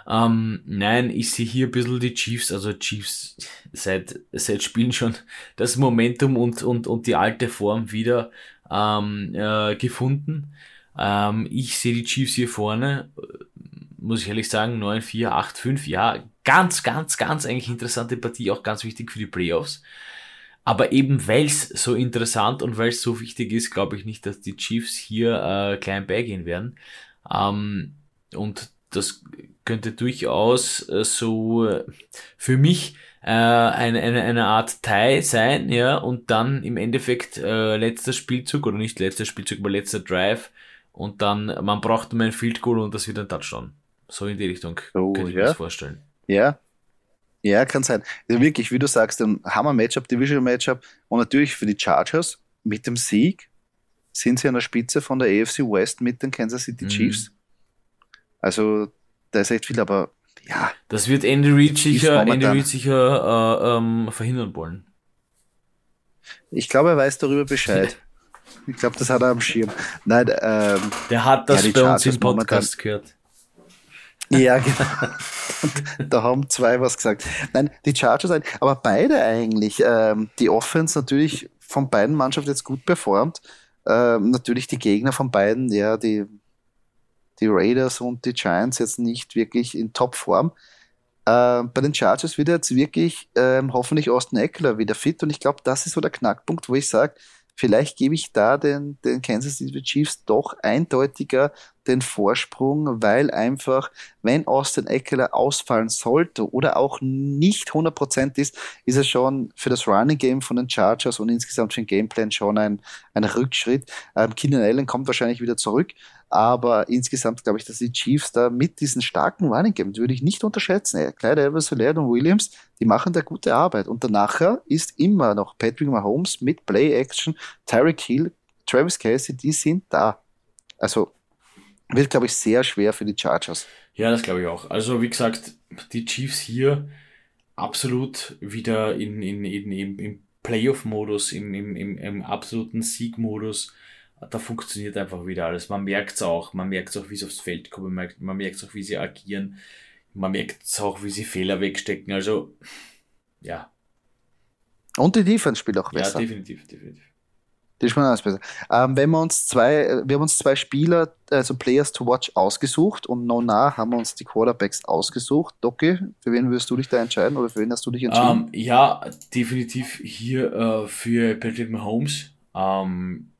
Ähm, nein, ich sehe hier ein bisschen die Chiefs, also Chiefs seit, seit Spielen schon (laughs) das Momentum und, und, und die alte Form wieder ähm, äh, gefunden. Ähm, ich sehe die Chiefs hier vorne, muss ich ehrlich sagen, 9-4, 8-5, ja, ganz, ganz, ganz eigentlich interessante Partie, auch ganz wichtig für die Playoffs. Aber eben weil es so interessant und weil es so wichtig ist, glaube ich nicht, dass die Chiefs hier äh, klein beigehen werden. Ähm, und das könnte durchaus äh, so äh, für mich äh, eine, eine, eine Art Tie sein, ja, und dann im Endeffekt äh, letzter Spielzug oder nicht letzter Spielzug, aber letzter Drive und dann, man braucht nur ein Field Goal und das wird ein Touchdown. So in die Richtung oh, könnte ich ja. mir das vorstellen. Ja, ja, kann sein. Also wirklich, wie du sagst, ein Hammer-Matchup, Division-Matchup und natürlich für die Chargers mit dem Sieg sind sie an der Spitze von der AFC West mit den Kansas City mhm. Chiefs. Mhm. Also da ist echt viel, aber ja. Das wird Andy Reid sicher, Andy Reid sicher äh, ähm, verhindern wollen. Ich glaube, er weiß darüber Bescheid. (laughs) ich glaube, das hat er am Schirm. Nein, ähm, der hat das ja, bei uns im Podcast gehört. Ja, genau. (laughs) Da haben zwei was gesagt. Nein, die Chargers, aber beide eigentlich. Ähm, die Offense natürlich von beiden Mannschaften jetzt gut performt. Ähm, natürlich die Gegner von beiden, ja, die die Raiders und die Giants jetzt nicht wirklich in Topform. Äh, bei den Chargers wird jetzt wirklich ähm, hoffentlich Austin Eckler wieder fit und ich glaube, das ist so der Knackpunkt, wo ich sage, vielleicht gebe ich da den, den Kansas City Chiefs doch eindeutiger den Vorsprung, weil einfach, wenn Austin Eckler ausfallen sollte oder auch nicht 100% ist, ist es schon für das Running Game von den Chargers und insgesamt für den Gameplan schon ein, ein Rückschritt. Ähm, Keenan Allen kommt wahrscheinlich wieder zurück, aber insgesamt glaube ich, dass die Chiefs da mit diesen starken Running Game, würde ich nicht unterschätzen. Ja, Clyde Elvis und Williams, die machen da gute Arbeit. Und danach ist immer noch Patrick Mahomes mit Play Action, Tyreek Hill, Travis Casey, die sind da. Also wird, glaube ich, sehr schwer für die Chargers. Ja, das glaube ich auch. Also, wie gesagt, die Chiefs hier absolut wieder in, in, in, im, im Playoff-Modus, im, im, im, im absoluten Sieg-Modus. Da funktioniert einfach wieder alles. Man merkt es auch. Man merkt es auch, wie sie aufs Feld kommen. Man merkt es auch, wie sie agieren. Man merkt es auch, wie sie Fehler wegstecken. Also, ja. Und die Defense spielt auch besser. Ja, definitiv, definitiv. Die ist alles besser. Ähm, wenn wir uns zwei, wir haben uns zwei Spieler, also Players to Watch ausgesucht und Nona haben wir uns die Quarterbacks ausgesucht. Doki, für wen würdest du dich da entscheiden oder für wen hast du dich entschieden? Um, ähm, ja, definitiv hier äh, für Patrick Mahomes. Ähm,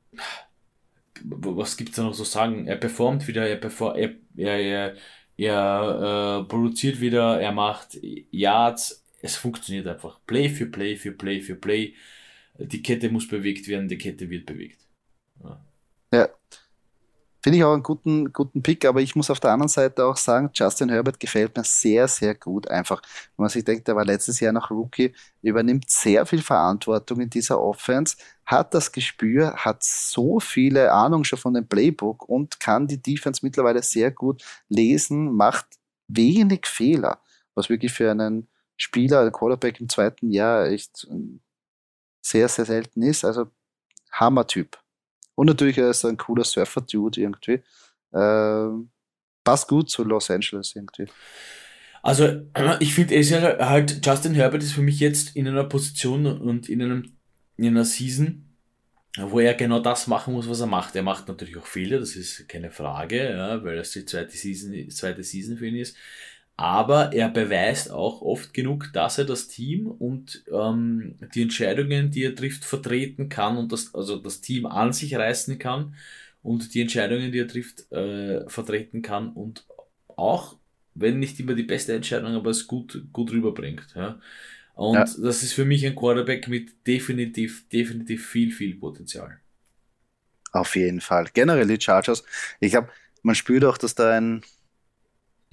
was gibt es da noch zu sagen? Er performt wieder, er, perform, er, er, er, er äh, produziert wieder, er macht Yards. Es funktioniert einfach. Play für Play für Play für Play die Kette muss bewegt werden, die Kette wird bewegt. Ja. ja. Finde ich auch einen guten, guten Pick, aber ich muss auf der anderen Seite auch sagen, Justin Herbert gefällt mir sehr, sehr gut. Einfach, wenn man sich denkt, er war letztes Jahr noch Rookie, übernimmt sehr viel Verantwortung in dieser Offense, hat das Gespür, hat so viele Ahnung schon von dem Playbook und kann die Defense mittlerweile sehr gut lesen, macht wenig Fehler, was wirklich für einen Spieler, einen Quarterback im zweiten Jahr echt sehr, sehr selten ist. Also Hammer-Typ. Und natürlich er ist ein cooler Surfer-Dude irgendwie. Ähm, passt gut zu Los Angeles irgendwie. Also, (clears throat) ich finde, es ja halt, Justin Herbert ist für mich jetzt in einer Position und in, einem, in einer Season, wo er genau das machen muss, was er macht. Er macht natürlich auch Fehler, das ist keine Frage, ja, weil das die zweite Season, zweite Season für ihn ist aber er beweist auch oft genug, dass er das Team und ähm, die Entscheidungen, die er trifft, vertreten kann und das, also das Team an sich reißen kann und die Entscheidungen, die er trifft, äh, vertreten kann und auch, wenn nicht immer die beste Entscheidung, aber es gut, gut rüberbringt. Ja. Und ja. das ist für mich ein Quarterback mit definitiv, definitiv viel, viel Potenzial. Auf jeden Fall. Generell die Chargers. Ich glaube, man spürt auch, dass da ein,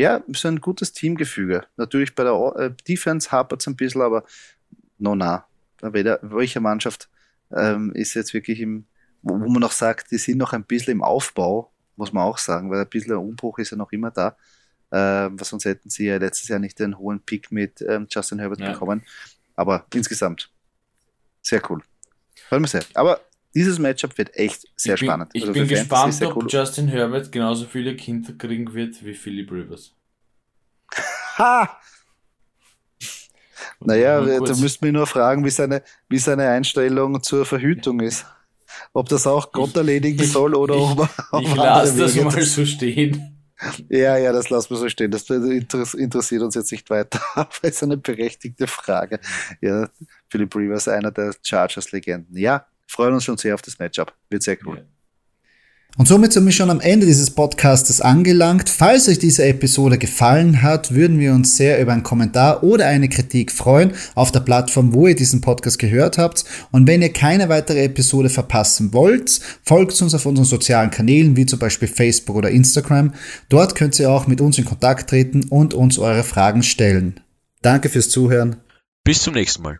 ja, so ein gutes Teamgefüge. Natürlich bei der äh, Defense hapert es ein bisschen, aber no, na. Weder, welche Mannschaft ähm, ist jetzt wirklich im, wo, wo, man noch sagt, die sind noch ein bisschen im Aufbau, muss man auch sagen, weil ein bisschen Umbruch ist ja noch immer da. Ähm, was sonst hätten sie ja letztes Jahr nicht den hohen Pick mit ähm, Justin Herbert ja. bekommen. Aber insgesamt sehr cool. Freut mich sehr. Aber dieses Matchup wird echt sehr ich bin, spannend. Ich also bin gespannt, ob cool. Justin Herbert genauso viele Kinder kriegen wird wie Philip Rivers. Ha! (laughs) Naja, da müssten wir nur fragen, wie seine, wie seine Einstellung zur Verhütung ist. Ob das auch Gott erledigen soll oder ich, ob er. Ich lasse das mal so stehen. Ja, ja, das lassen wir so stehen. Das interessiert uns jetzt nicht weiter. (laughs) Aber es ist eine berechtigte Frage. Ja, Philip Rivers, einer der Chargers-Legenden. Ja, freuen uns schon sehr auf das Matchup. Wird sehr cool. Und somit sind wir schon am Ende dieses Podcastes angelangt. Falls euch diese Episode gefallen hat, würden wir uns sehr über einen Kommentar oder eine Kritik freuen auf der Plattform, wo ihr diesen Podcast gehört habt. Und wenn ihr keine weitere Episode verpassen wollt, folgt uns auf unseren sozialen Kanälen, wie zum Beispiel Facebook oder Instagram. Dort könnt ihr auch mit uns in Kontakt treten und uns eure Fragen stellen. Danke fürs Zuhören. Bis zum nächsten Mal.